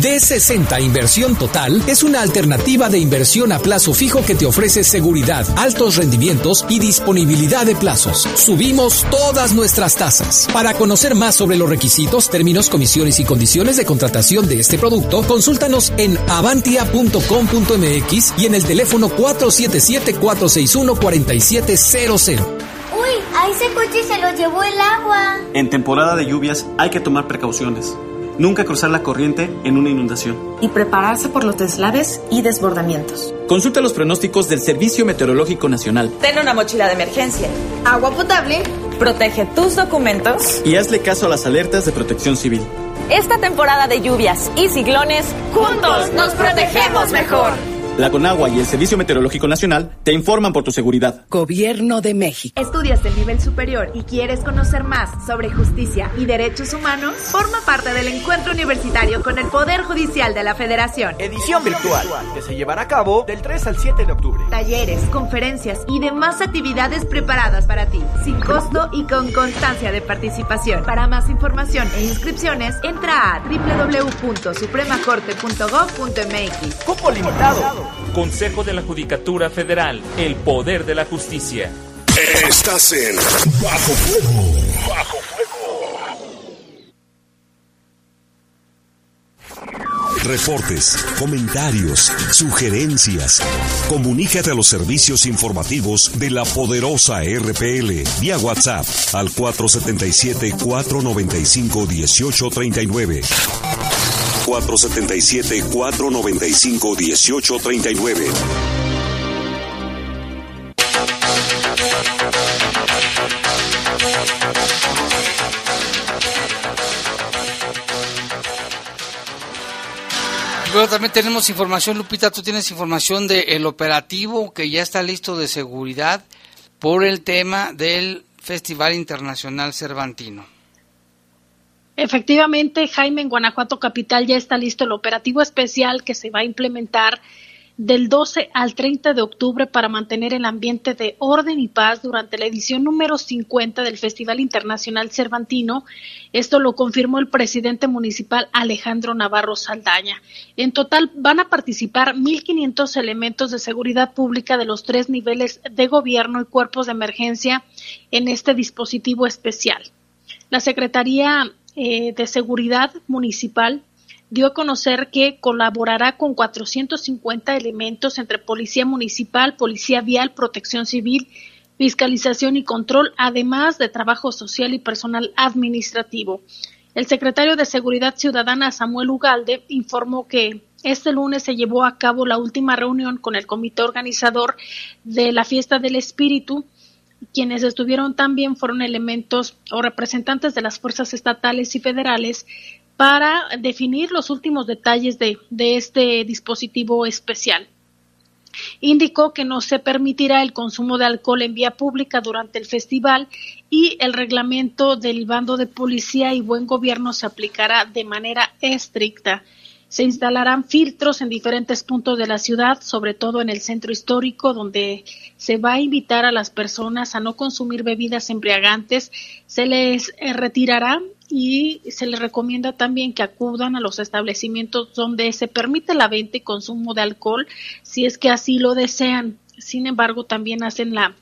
D60 Inversión Total es una alternativa de inversión a plazo fijo que te ofrece seguridad, altos rendimientos y disponibilidad de plazos. Subimos todas nuestras tasas. Para conocer más sobre los requisitos, términos, comisiones y condiciones de contratación de este producto, consúltanos en avantia.com.mx y en el teléfono 477-461-4700. Uy, a ese coche se lo llevó el agua. En temporada de lluvias hay que tomar precauciones. Nunca cruzar la corriente en una inundación. y prepararse por los deslaves y desbordamientos. Consulta los pronósticos del Servicio Meteorológico Nacional Ten una mochila de emergencia, agua potable, protege tus documentos. y hazle caso a las alertas de protección civil. Esta temporada de lluvias y ciclones, juntos nos protegemos mejor. La Conagua y el Servicio Meteorológico Nacional te informan por tu seguridad. Gobierno de México. ¿Estudias el nivel superior y quieres conocer más sobre justicia y derechos humanos? Forma parte del encuentro universitario con el Poder Judicial de la Federación. Edición virtual, que se llevará a cabo del 3 al 7 de octubre. Talleres, conferencias y demás actividades preparadas para ti, sin costo y con constancia de participación. Para más información e inscripciones, entra a www.supremacorte.gov.mx. Cupo limitado. Consejo de la Judicatura Federal, el poder de la justicia. Estás en Bajo Fuego. Bajo Reportes, comentarios, sugerencias. Comunícate a los servicios informativos de la poderosa RPL vía WhatsApp al 477-495-1839. 477-495-1839. Luego también tenemos información, Lupita, tú tienes información del operativo que ya está listo de seguridad por el tema del Festival Internacional Cervantino. Efectivamente, Jaime, en Guanajuato Capital ya está listo el operativo especial que se va a implementar del 12 al 30 de octubre para mantener el ambiente de orden y paz durante la edición número 50 del Festival Internacional Cervantino. Esto lo confirmó el presidente municipal Alejandro Navarro Saldaña. En total van a participar 1.500 elementos de seguridad pública de los tres niveles de gobierno y cuerpos de emergencia en este dispositivo especial. La Secretaría eh, de Seguridad Municipal dio a conocer que colaborará con 450 elementos entre Policía Municipal, Policía Vial, Protección Civil, Fiscalización y Control, además de trabajo social y personal administrativo. El secretario de Seguridad Ciudadana, Samuel Ugalde, informó que este lunes se llevó a cabo la última reunión con el comité organizador de la Fiesta del Espíritu. Quienes estuvieron también fueron elementos o representantes de las fuerzas estatales y federales para definir los últimos detalles de, este dispositivo especial. Indicó que no se permitirá el consumo de alcohol en vía pública durante el festival y el reglamento del bando de policía y buen gobierno se aplicará de manera estricta. Se instalarán filtros en diferentes puntos de la ciudad, sobre todo en el centro histórico, donde se va a invitar a las personas a no consumir bebidas embriagantes. Se les eh, retirará y se les recomienda también que acudan a los establecimientos donde se permite la venta y consumo de alcohol si es que así lo desean. Sin embargo, también hacen la,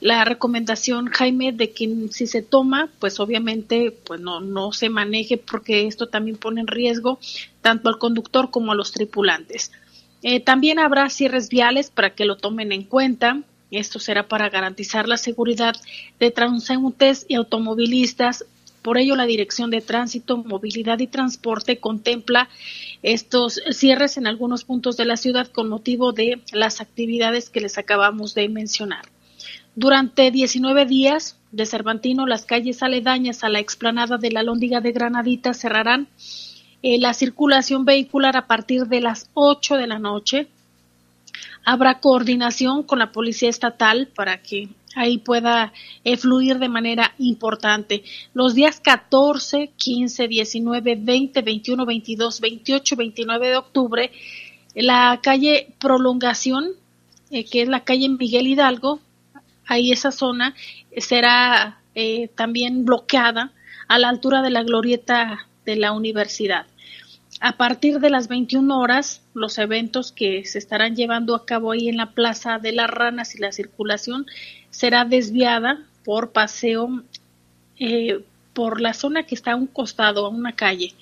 la recomendación, Jaime, de que si se toma, pues obviamente pues no, no se maneje porque esto también pone en riesgo tanto al conductor como a los tripulantes. Eh, también habrá cierres viales para que lo tomen en cuenta. Esto será para garantizar la seguridad de transeúntes y automovilistas por ello, la Dirección de Tránsito, Movilidad y Transporte contempla estos cierres en algunos puntos de la ciudad con motivo de las actividades que les acabamos de mencionar. Durante 19 días de Cervantino, las calles aledañas a la explanada de la Lóndiga de Granadita cerrarán eh, la circulación vehicular a partir de las 8 de la noche. Habrá coordinación con la Policía Estatal para que ahí pueda eh, fluir de manera importante. Los días 14, 15, 19, 20, 21, 22, 28, 29 de octubre, la calle Prolongación, eh, que es la calle Miguel Hidalgo, ahí esa zona será eh, también bloqueada a la altura de la glorieta de la universidad. A partir de las 21 horas, los eventos que se estarán llevando a cabo ahí en la Plaza de las Ranas y la circulación será desviada por paseo eh, por la zona que está a un costado, a una calle.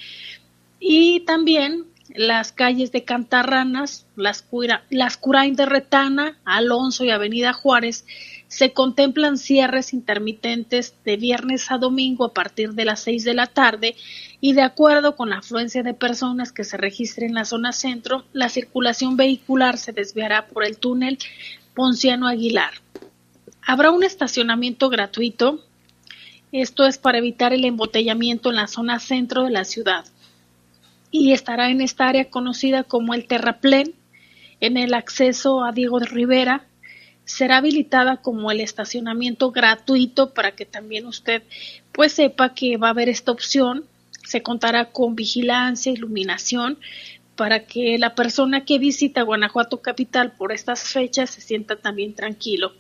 Y también las calles de Cantarranas, las, las Curain de Retana, Alonso y Avenida Juárez, se contemplan cierres intermitentes de viernes a domingo a partir de las seis de la tarde y de acuerdo con la afluencia de personas que se registre en la zona centro, la circulación vehicular se desviará por el túnel Ponciano Aguilar. Habrá un estacionamiento gratuito. Esto es para evitar el embotellamiento en la zona centro de la ciudad. Y estará en esta área conocida como el Terraplén. en el acceso a Diego de Rivera. Será habilitada como el estacionamiento gratuito para que también usted pues sepa que va a haber esta opción. Se contará con vigilancia, iluminación, para que la persona que visita Guanajuato Capital por estas fechas se sienta también tranquilo.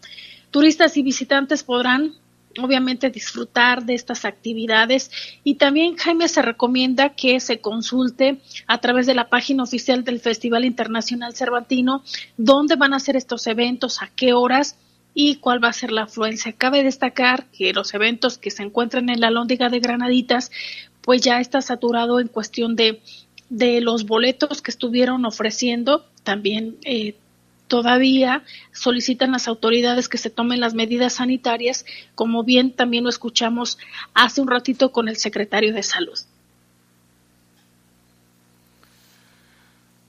Turistas y visitantes podrán obviamente disfrutar de estas actividades y también Jaime se recomienda que se consulte a través de la página oficial del Festival Internacional Cervantino dónde van a ser estos eventos, a qué horas y cuál va a ser la afluencia. Cabe destacar que los eventos que se encuentran en la Lóndiga de Granaditas pues ya está saturado en cuestión de, de los boletos que estuvieron ofreciendo también eh, todavía solicitan las autoridades que se tomen las medidas sanitarias, como bien también lo escuchamos hace un ratito con el secretario de Salud.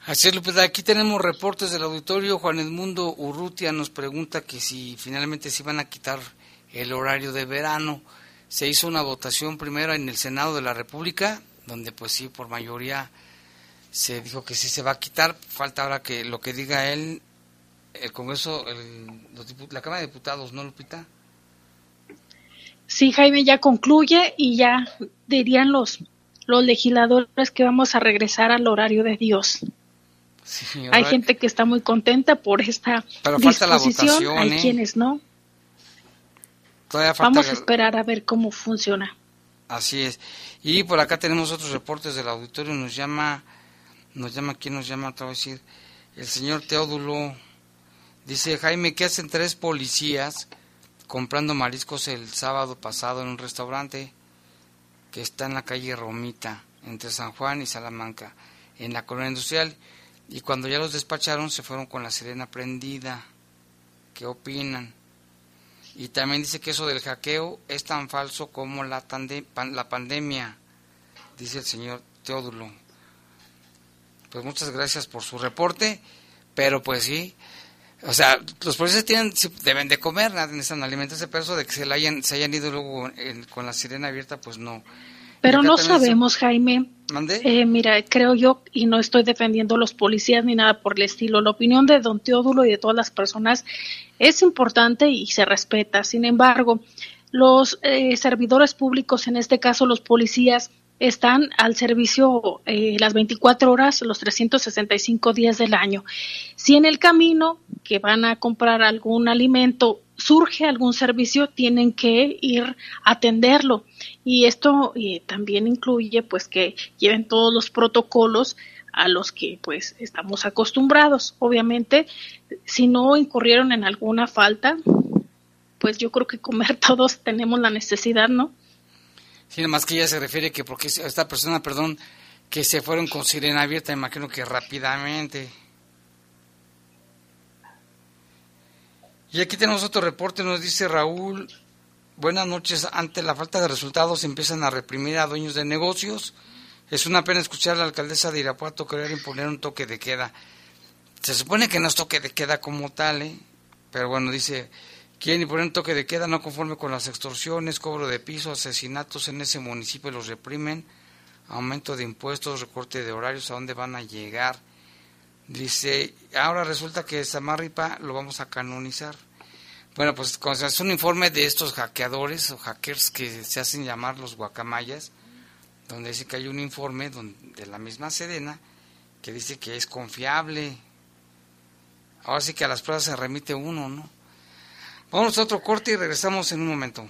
Así es, Aquí tenemos reportes del auditorio. Juan Edmundo Urrutia nos pregunta que si finalmente se iban a quitar el horario de verano. Se hizo una votación primero en el Senado de la República, donde pues sí, por mayoría se dijo que sí se va a quitar. Falta ahora que lo que diga él el Congreso, la Cámara de Diputados, ¿no, Lupita? Sí, Jaime, ya concluye y ya dirían los, los legisladores que vamos a regresar al horario de Dios. Hay gente que está muy contenta por esta Pero disposición, hay ¿eh? quienes no. Vamos a esperar a ver cómo funciona. Así es. Y por acá tenemos otros reportes del auditorio. Nos llama, nos llama, ¿quién nos llama? Te voy a decir, el señor Teodulo Dice Jaime, ¿qué hacen tres policías comprando mariscos el sábado pasado en un restaurante que está en la calle Romita, entre San Juan y Salamanca, en la colonia industrial? Y cuando ya los despacharon se fueron con la sirena prendida. ¿Qué opinan? Y también dice que eso del hackeo es tan falso como la, la pandemia, dice el señor Teodulo. Pues muchas gracias por su reporte, pero pues sí, o sea, los policías tienen, deben de comer, necesitan alimentarse, pero eso de que se, la hayan, se hayan ido luego con la sirena abierta, pues no. Pero no sabemos, Jaime. Eh, mira, creo yo, y no estoy defendiendo a los policías ni nada por el estilo, la opinión de don Teodulo y de todas las personas es importante y se respeta. Sin embargo, los eh, servidores públicos, en este caso los policías, están al servicio eh, las 24 horas, los 365 días del año. Si en el camino que van a comprar algún alimento surge algún servicio, tienen que ir a atenderlo. Y esto también incluye pues que lleven todos los protocolos a los que pues estamos acostumbrados. Obviamente, si no incurrieron en alguna falta, pues yo creo que comer todos tenemos la necesidad, ¿no? Sí, más que ella se refiere que porque esta persona, perdón, que se fueron con sirena abierta, imagino que rápidamente. Y aquí tenemos otro reporte, nos dice Raúl, buenas noches, ante la falta de resultados empiezan a reprimir a dueños de negocios. Es una pena escuchar a la alcaldesa de Irapuato querer imponer un toque de queda. Se supone que no es toque de queda como tal, ¿eh? pero bueno, dice, Quieren imponer un toque de queda no conforme con las extorsiones, cobro de piso, asesinatos en ese municipio los reprimen, aumento de impuestos, recorte de horarios, ¿a dónde van a llegar? Dice, ahora resulta que Samarripa lo vamos a canonizar. Bueno, pues es un informe de estos hackeadores o hackers que se hacen llamar los guacamayas, donde dice que hay un informe de la misma Sedena que dice que es confiable. Ahora sí que a las pruebas se remite uno, ¿no? Vamos a otro corte y regresamos en un momento.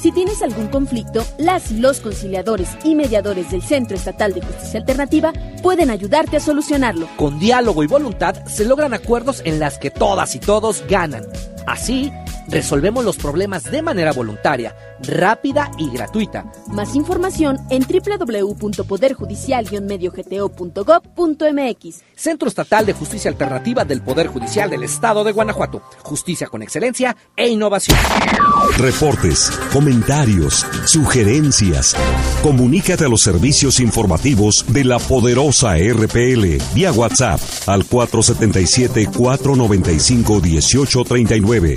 Si tienes algún conflicto, las y los conciliadores y mediadores del Centro Estatal de Justicia Alternativa pueden ayudarte a solucionarlo. Con diálogo y voluntad se logran acuerdos en las que todas y todos ganan. Así, resolvemos los problemas de manera voluntaria, rápida y gratuita. Más información en www.poderjudicial-mediogto.gov.mx. Centro Estatal de Justicia Alternativa del Poder Judicial del Estado de Guanajuato. Justicia con excelencia e innovación. Reportes, comentarios, sugerencias. Comunícate a los servicios informativos de la poderosa RPL vía WhatsApp al 477 495 1839.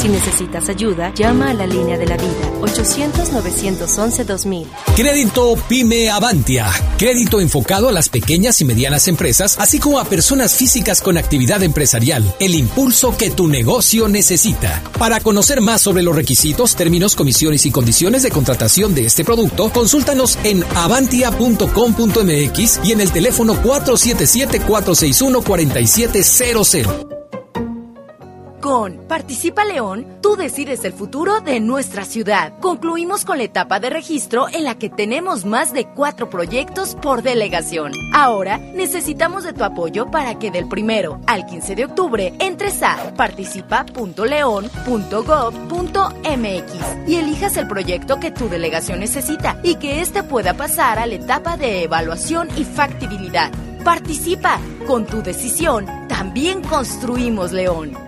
Si necesitas ayuda, llama a la línea de la vida 800-911-2000. Crédito Pyme Avantia. Crédito enfocado a las pequeñas y medianas empresas, así como a personas físicas con actividad empresarial. El impulso que tu negocio necesita. Para conocer más sobre los requisitos, términos, comisiones y condiciones de contratación de este producto, consúltanos en avantia.com.mx y en el teléfono 477-461-4700. Con Participa León, tú decides el futuro de nuestra ciudad. Concluimos con la etapa de registro en la que tenemos más de cuatro proyectos por delegación. Ahora necesitamos de tu apoyo para que del primero al 15 de octubre entres a participa.león.gov.mx y elijas el proyecto que tu delegación necesita y que éste pueda pasar a la etapa de evaluación y factibilidad. Participa. Con tu decisión, también construimos León.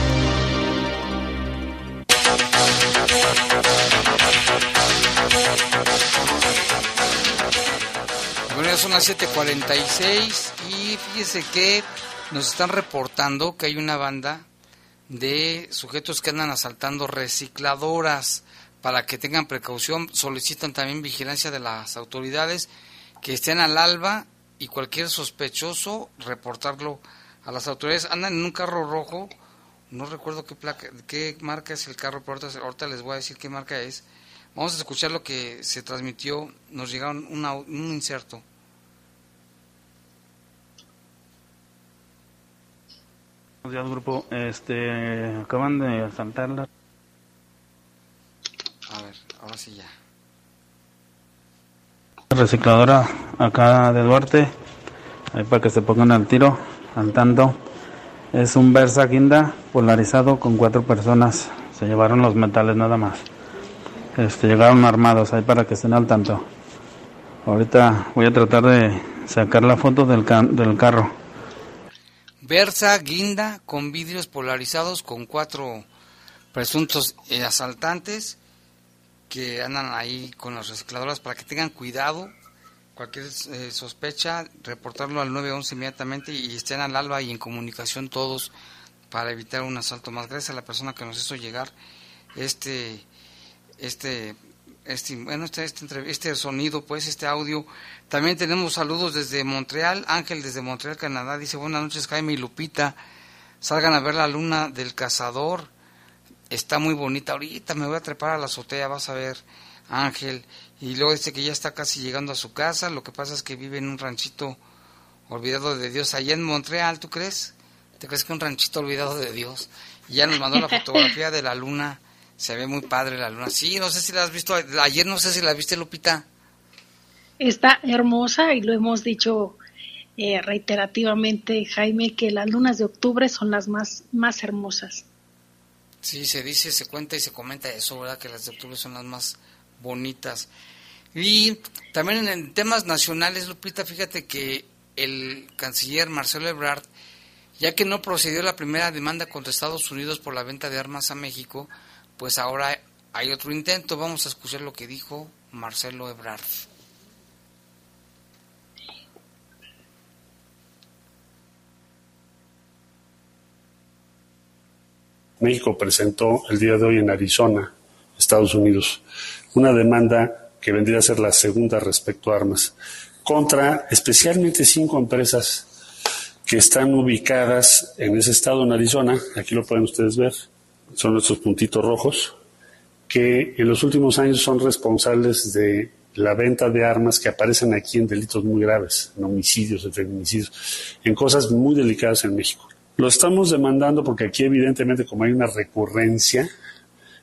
son las 7:46 y fíjese que nos están reportando que hay una banda de sujetos que andan asaltando recicladoras. Para que tengan precaución, solicitan también vigilancia de las autoridades que estén al alba y cualquier sospechoso reportarlo a las autoridades. Andan en un carro rojo, no recuerdo qué placa, qué marca es el carro, pero ahorita, les voy a decir qué marca es. Vamos a escuchar lo que se transmitió, nos llegaron una- un inserto. Buenos días, grupo. Este, acaban de asaltarla. A ver, ahora sí ya. Recicladora acá de Duarte. Ahí para que se pongan al tiro, al tanto. Es un Versa Guinda polarizado con cuatro personas. Se llevaron los metales nada más. Este, llegaron armados ahí para que estén al tanto. Ahorita voy a tratar de sacar la foto del, ca- del carro. Versa guinda con vidrios polarizados con cuatro presuntos eh, asaltantes que andan ahí con las recicladoras para que tengan cuidado. Cualquier eh, sospecha, reportarlo al 911 inmediatamente y estén al alba y en comunicación todos para evitar un asalto más. Gracias a la persona que nos hizo llegar este este este bueno este este, este sonido pues este audio. También tenemos saludos desde Montreal Ángel desde Montreal Canadá. Dice buenas noches Jaime y Lupita. Salgan a ver la luna del cazador. Está muy bonita. Ahorita me voy a trepar a la azotea vas a ver Ángel y luego dice que ya está casi llegando a su casa. Lo que pasa es que vive en un ranchito olvidado de Dios. Allá en Montreal ¿tú crees? ¿te crees que un ranchito olvidado de Dios? y ya nos mandó la fotografía de la luna se ve muy padre la luna. Sí, no sé si la has visto. Ayer no sé si la viste, Lupita. Está hermosa y lo hemos dicho eh, reiterativamente, Jaime, que las lunas de octubre son las más, más hermosas. Sí, se dice, se cuenta y se comenta eso, ¿verdad? Que las de octubre son las más bonitas. Y también en temas nacionales, Lupita, fíjate que el canciller Marcelo Ebrard, ya que no procedió la primera demanda contra Estados Unidos por la venta de armas a México, pues ahora hay otro intento. Vamos a escuchar lo que dijo Marcelo Ebrard. México presentó el día de hoy en Arizona, Estados Unidos, una demanda que vendría a ser la segunda respecto a armas, contra especialmente cinco empresas que están ubicadas en ese estado, en Arizona, aquí lo pueden ustedes ver, son estos puntitos rojos, que en los últimos años son responsables de la venta de armas que aparecen aquí en delitos muy graves, en homicidios, en feminicidios, en cosas muy delicadas en México. Lo estamos demandando porque aquí evidentemente como hay una recurrencia,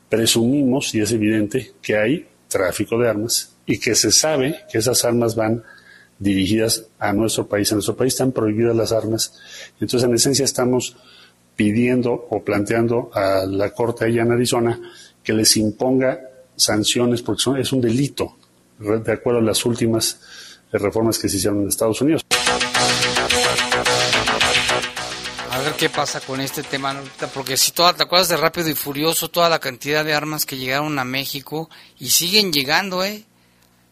presumimos, y es evidente, que hay tráfico de armas y que se sabe que esas armas van dirigidas a nuestro país. En nuestro país están prohibidas las armas. Entonces, en esencia, estamos pidiendo o planteando a la Corte allá en Arizona que les imponga sanciones porque son, es un delito, de acuerdo a las últimas reformas que se hicieron en Estados Unidos. A ver qué pasa con este tema, porque si toda, te acuerdas de Rápido y Furioso, toda la cantidad de armas que llegaron a México y siguen llegando, ¿eh?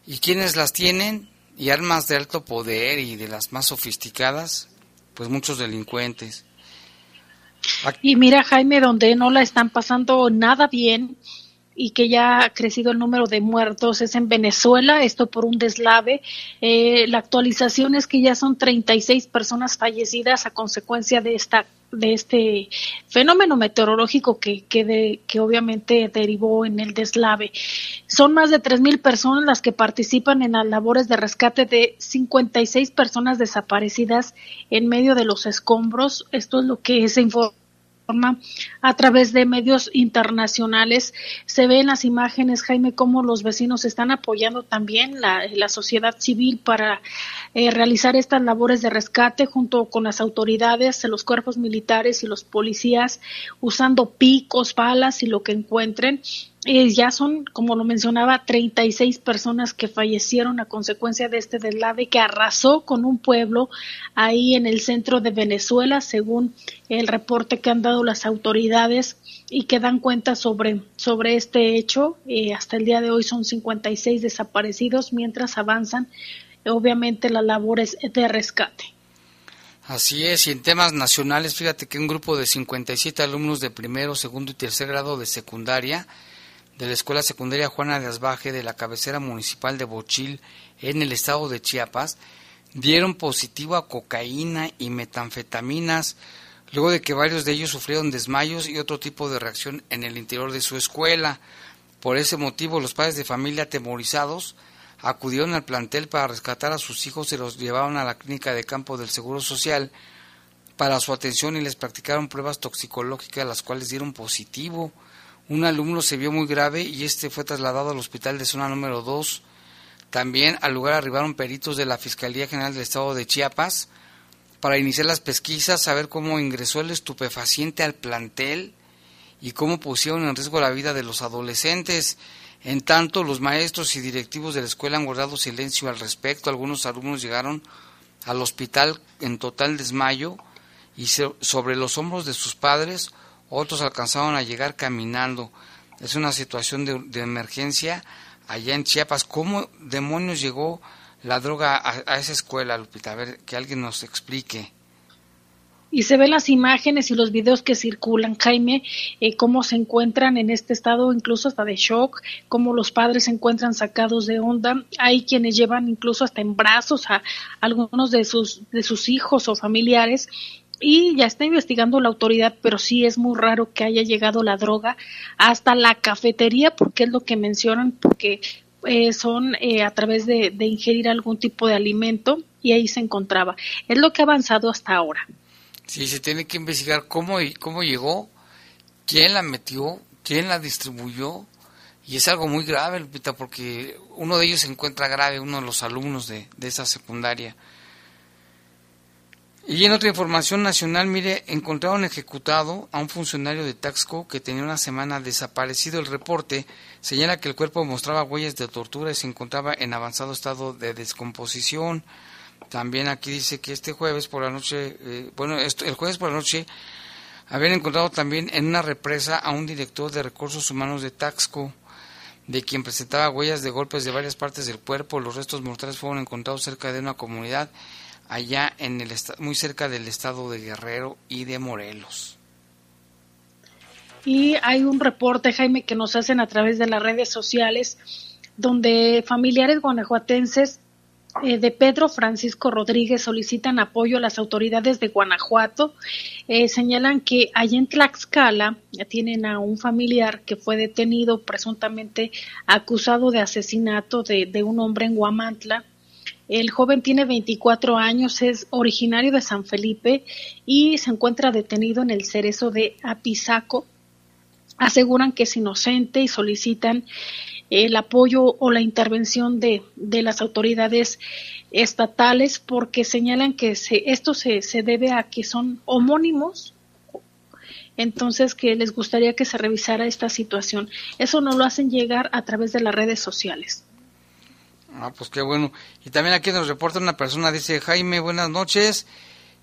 ¿Y quiénes las tienen? Y armas de alto poder y de las más sofisticadas, pues muchos delincuentes. Y mira, Jaime, donde no la están pasando nada bien y que ya ha crecido el número de muertos es en Venezuela, esto por un deslave. Eh, la actualización es que ya son 36 personas fallecidas a consecuencia de esta de este fenómeno meteorológico que, que, que obviamente derivó en el deslave. Son más de 3.000 personas las que participan en las labores de rescate de 56 personas desaparecidas en medio de los escombros. Esto es lo que se informa a través de medios internacionales. Se ven las imágenes, Jaime, cómo los vecinos están apoyando también la, la sociedad civil para eh, realizar estas labores de rescate junto con las autoridades, los cuerpos militares y los policías, usando picos, balas y lo que encuentren ya son, como lo mencionaba, 36 personas que fallecieron a consecuencia de este deslave que arrasó con un pueblo ahí en el centro de Venezuela, según el reporte que han dado las autoridades y que dan cuenta sobre, sobre este hecho. Eh, hasta el día de hoy son 56 desaparecidos mientras avanzan, obviamente, las labores de rescate. Así es, y en temas nacionales, fíjate que un grupo de 57 alumnos de primero, segundo y tercer grado de secundaria de la Escuela Secundaria Juana de Asbaje de la cabecera municipal de Bochil en el estado de Chiapas dieron positivo a cocaína y metanfetaminas luego de que varios de ellos sufrieron desmayos y otro tipo de reacción en el interior de su escuela. Por ese motivo, los padres de familia atemorizados acudieron al plantel para rescatar a sus hijos y los llevaron a la clínica de campo del Seguro Social para su atención y les practicaron pruebas toxicológicas las cuales dieron positivo. Un alumno se vio muy grave y este fue trasladado al hospital de zona número 2. También al lugar arribaron peritos de la Fiscalía General del Estado de Chiapas para iniciar las pesquisas, saber cómo ingresó el estupefaciente al plantel y cómo pusieron en riesgo la vida de los adolescentes. En tanto, los maestros y directivos de la escuela han guardado silencio al respecto. Algunos alumnos llegaron al hospital en total desmayo y sobre los hombros de sus padres otros alcanzaron a llegar caminando. Es una situación de, emergencia allá en Chiapas. ¿Cómo demonios llegó la droga a, esa escuela, Lupita? A ver, que alguien nos explique. Y se ven las imágenes y los videos que circulan, Jaime, eh, cómo se encuentran en este estado, incluso hasta de shock, cómo los padres se encuentran sacados de onda. Hay quienes llevan incluso hasta en brazos a algunos de sus, de sus hijos o familiares y ya está investigando la autoridad, pero sí es muy raro que haya llegado la droga hasta la cafetería, porque es lo que mencionan, porque eh, son eh, a través de, ingerir algún tipo de alimento y ahí se encontraba. Es lo que ha avanzado hasta ahora. Sí, se tiene que investigar cómo, cómo llegó, quién la metió, quién la distribuyó Y es algo muy grave, Lupita, porque uno de ellos se encuentra grave, uno de los alumnos de, de esa secundaria. Y en otra información nacional, mire, encontraron ejecutado a un funcionario de Taxco que tenía una semana desaparecido. El reporte señala que el cuerpo mostraba huellas de tortura y se encontraba en avanzado estado de descomposición. También aquí dice que este jueves por la noche, eh, bueno, el jueves por la noche, habían encontrado también en una represa a un director de recursos humanos de Taxco, de quien presentaba huellas de golpes de varias partes del cuerpo. Los restos mortales fueron encontrados cerca de una comunidad allá en el muy cerca del estado de Guerrero y de Morelos. Y hay un reporte, Jaime, que nos hacen a través de las redes sociales, donde familiares guanajuatenses eh, de Pedro Francisco Rodríguez solicitan apoyo a las autoridades de Guanajuato. Eh, señalan que allá en Tlaxcala tienen a un familiar que fue detenido presuntamente acusado de asesinato de, de un hombre en Guamantla el joven tiene 24 años, es originario de San Felipe y se encuentra detenido en el cerezo de Apizaco. Aseguran que es inocente y solicitan el apoyo o la intervención de, de las autoridades estatales porque señalan que se, esto se, se debe a que son homónimos entonces que les gustaría que se revisara esta situación. Eso no lo hacen llegar a través de las redes sociales. Ah, pues qué bueno. Y también aquí nos reporta una persona, dice, Jaime, buenas noches.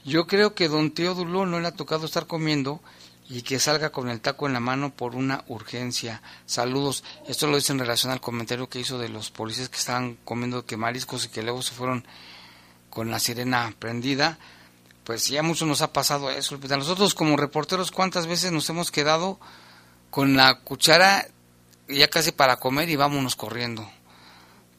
Yo creo que don Teodulo no le ha tocado estar comiendo y que salga con el taco en la mano por una urgencia. Saludos. Esto lo dice en relación al comentario que hizo de los policías que estaban comiendo que mariscos y que luego se fueron con la sirena prendida. Pues ya mucho nos ha pasado eso. Nosotros como reporteros, ¿cuántas veces nos hemos quedado con la cuchara ya casi para comer y vámonos corriendo?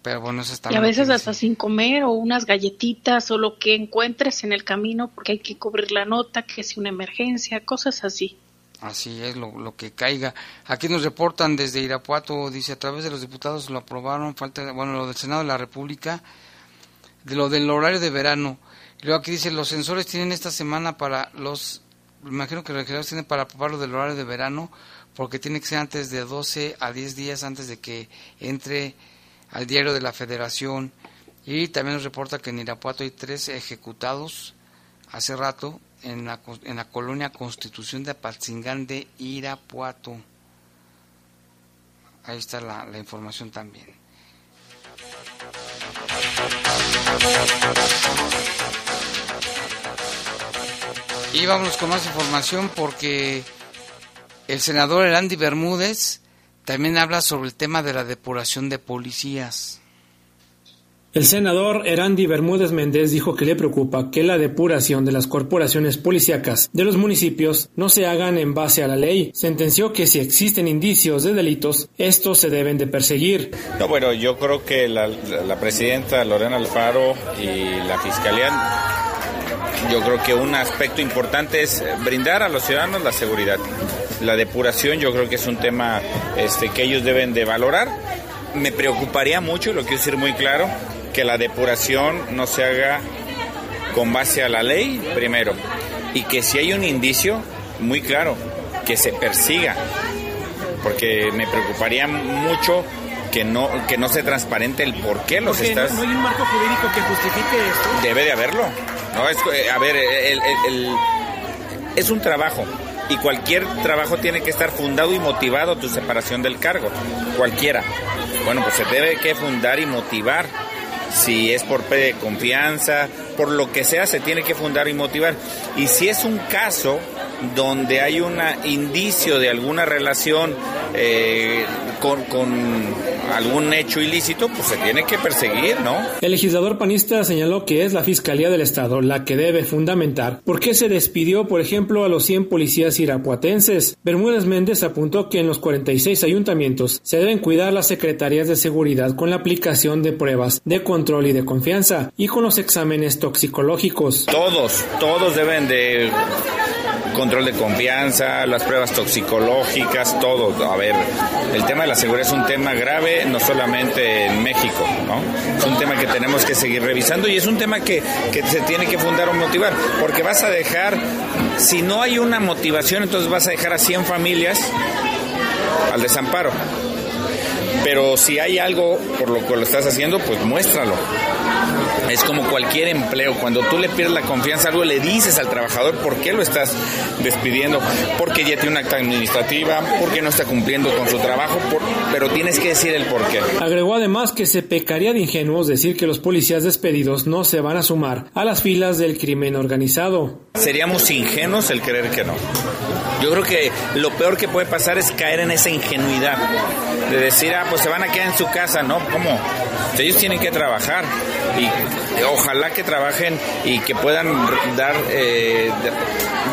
Pero bueno, eso está y a veces hasta sin comer o unas galletitas o lo que encuentres en el camino porque hay que cubrir la nota, que es una emergencia, cosas así. Así es, lo, lo, que caiga. Aquí nos reportan desde Irapuato, dice, a través de los diputados lo aprobaron, falta, bueno, lo del Senado de la República, de lo del horario de verano. Y luego aquí dice, los sensores tienen esta semana para los, me imagino que los legisladores tienen para aprobar lo del horario de verano, porque tiene que ser antes de 12 a 10 días antes de que entre al diario de la Federación y también nos reporta que en Irapuato hay tres ejecutados hace rato en la, en la colonia Constitución de Apatzingán de Irapuato. Ahí está la, información también. Y vámonos con más información porque el senador Erandi Bermúdez también habla sobre el tema de la depuración de policías. El senador Erandi Bermúdez Méndez dijo que le preocupa que la depuración de las corporaciones policíacas de los municipios no se hagan en base a la ley. Sentenció que si existen indicios de delitos, estos se deben de perseguir. No, bueno, yo creo que la, la presidenta Lorena Alfaro y la fiscalía yo creo que un aspecto importante es brindar a los ciudadanos la seguridad. La depuración yo creo que es un tema este, que ellos deben de valorar. Me preocuparía mucho, lo quiero decir muy claro, que la depuración no se haga con base a la ley, primero, y que si hay un indicio, muy claro, que se persiga, porque me preocuparía mucho que no que no se transparente el por qué los estás. No, hay un marco jurídico que justifique esto. Debe de haberlo. No es, eh, a ver, es un trabajo y cualquier trabajo tiene que estar fundado y motivado tu separación del cargo, cualquiera. Bueno, pues se debe que fundar y motivar. Si es por de confianza, por lo que sea, se tiene que fundar y motivar. Y si es un caso donde hay un indicio de alguna relación eh, con, algún hecho ilícito, pues se tiene que perseguir, ¿no? El legislador panista señaló que es la Fiscalía del Estado la que debe fundamentar por qué se despidió, por ejemplo, a los 100 policías irapuatenses. Bermúdez Méndez apuntó que en los 46 ayuntamientos se deben cuidar las secretarías de seguridad con la aplicación de pruebas de control y de confianza y con los exámenes toxicológicos. Todos, todos deben de control de confianza, las pruebas toxicológicas, todo. A ver, el tema de la seguridad es un tema grave, no solamente en México, ¿no? Es un tema que tenemos que seguir revisando y es un tema que, que se tiene que fundar o motivar, porque vas a dejar, si no hay una motivación, entonces vas a dejar a 100 familias al desamparo. Pero si hay algo por lo que lo estás haciendo, pues muéstralo. Es como cualquier empleo, cuando tú le pierdes la confianza algo, le dices al trabajador por qué lo estás despidiendo, porque ya tiene una acta administrativa, porque no está cumpliendo con su trabajo, por- pero tienes que decir el por qué. Agregó además que se pecaría de ingenuos decir que los policías despedidos no se van a sumar a las filas del crimen organizado. Seríamos ingenuos el creer que no. Yo creo que lo peor que puede pasar es caer en esa ingenuidad de decir, ah, pues se van a quedar en su casa, ¿no? ¿Cómo? Ellos tienen que trabajar y ojalá que trabajen y que puedan dar, eh,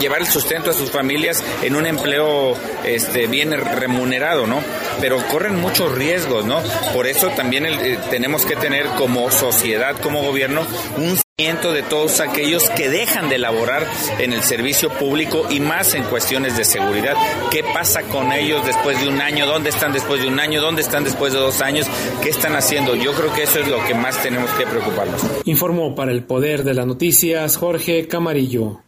llevar el sustento a sus familias en un empleo este, bien remunerado, ¿no? Pero corren muchos riesgos, ¿no? Por eso también el- eh, tenemos que tener como sociedad, como gobierno, un de todos aquellos que dejan de laborar en el servicio público y más en cuestiones de seguridad. ¿Qué pasa con ellos después de un año? ¿Dónde están después de un año? ¿Dónde están después de dos años? ¿Qué están haciendo? Yo creo que eso es lo que más tenemos que preocuparnos. Informó para el Poder de las Noticias Jorge Camarillo.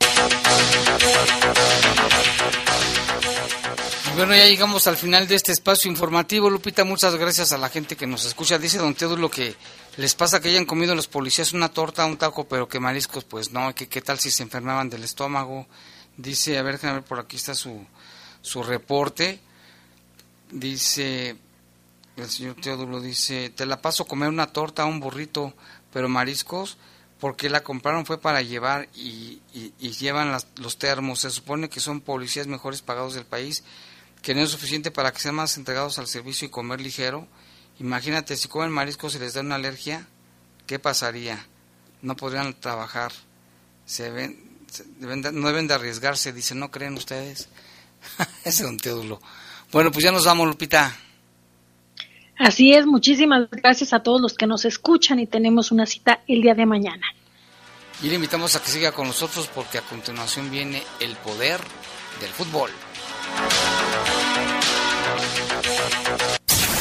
Bueno, ya llegamos al final de este espacio informativo. Lupita, muchas gracias a la gente que nos escucha. Dice don Teodulo que les pasa que hayan comido los policías una torta, un taco, pero que mariscos, pues no. que qué tal si se enfermaban del estómago. Dice, a ver, déjame ver, por aquí está su, su reporte. Dice, el señor Teodulo dice, te la paso a comer una torta, un burrito, pero mariscos, porque la compraron fue para llevar y, y- y llevan las- los termos. Se supone que son policías mejores pagados del país, que no es suficiente para que sean más entregados al servicio y comer ligero. Imagínate, si comen mariscos y les da una alergia, ¿qué pasaría? No podrían trabajar. Se ven, se deben de- no deben de arriesgarse, dice, ¿no creen ustedes? Ese es un Teodulo. Bueno, pues ya nos vamos, Lupita. Así es, muchísimas gracias a todos los que nos escuchan y tenemos una cita el día de mañana. Y le invitamos a que siga con nosotros porque a continuación viene el poder del fútbol.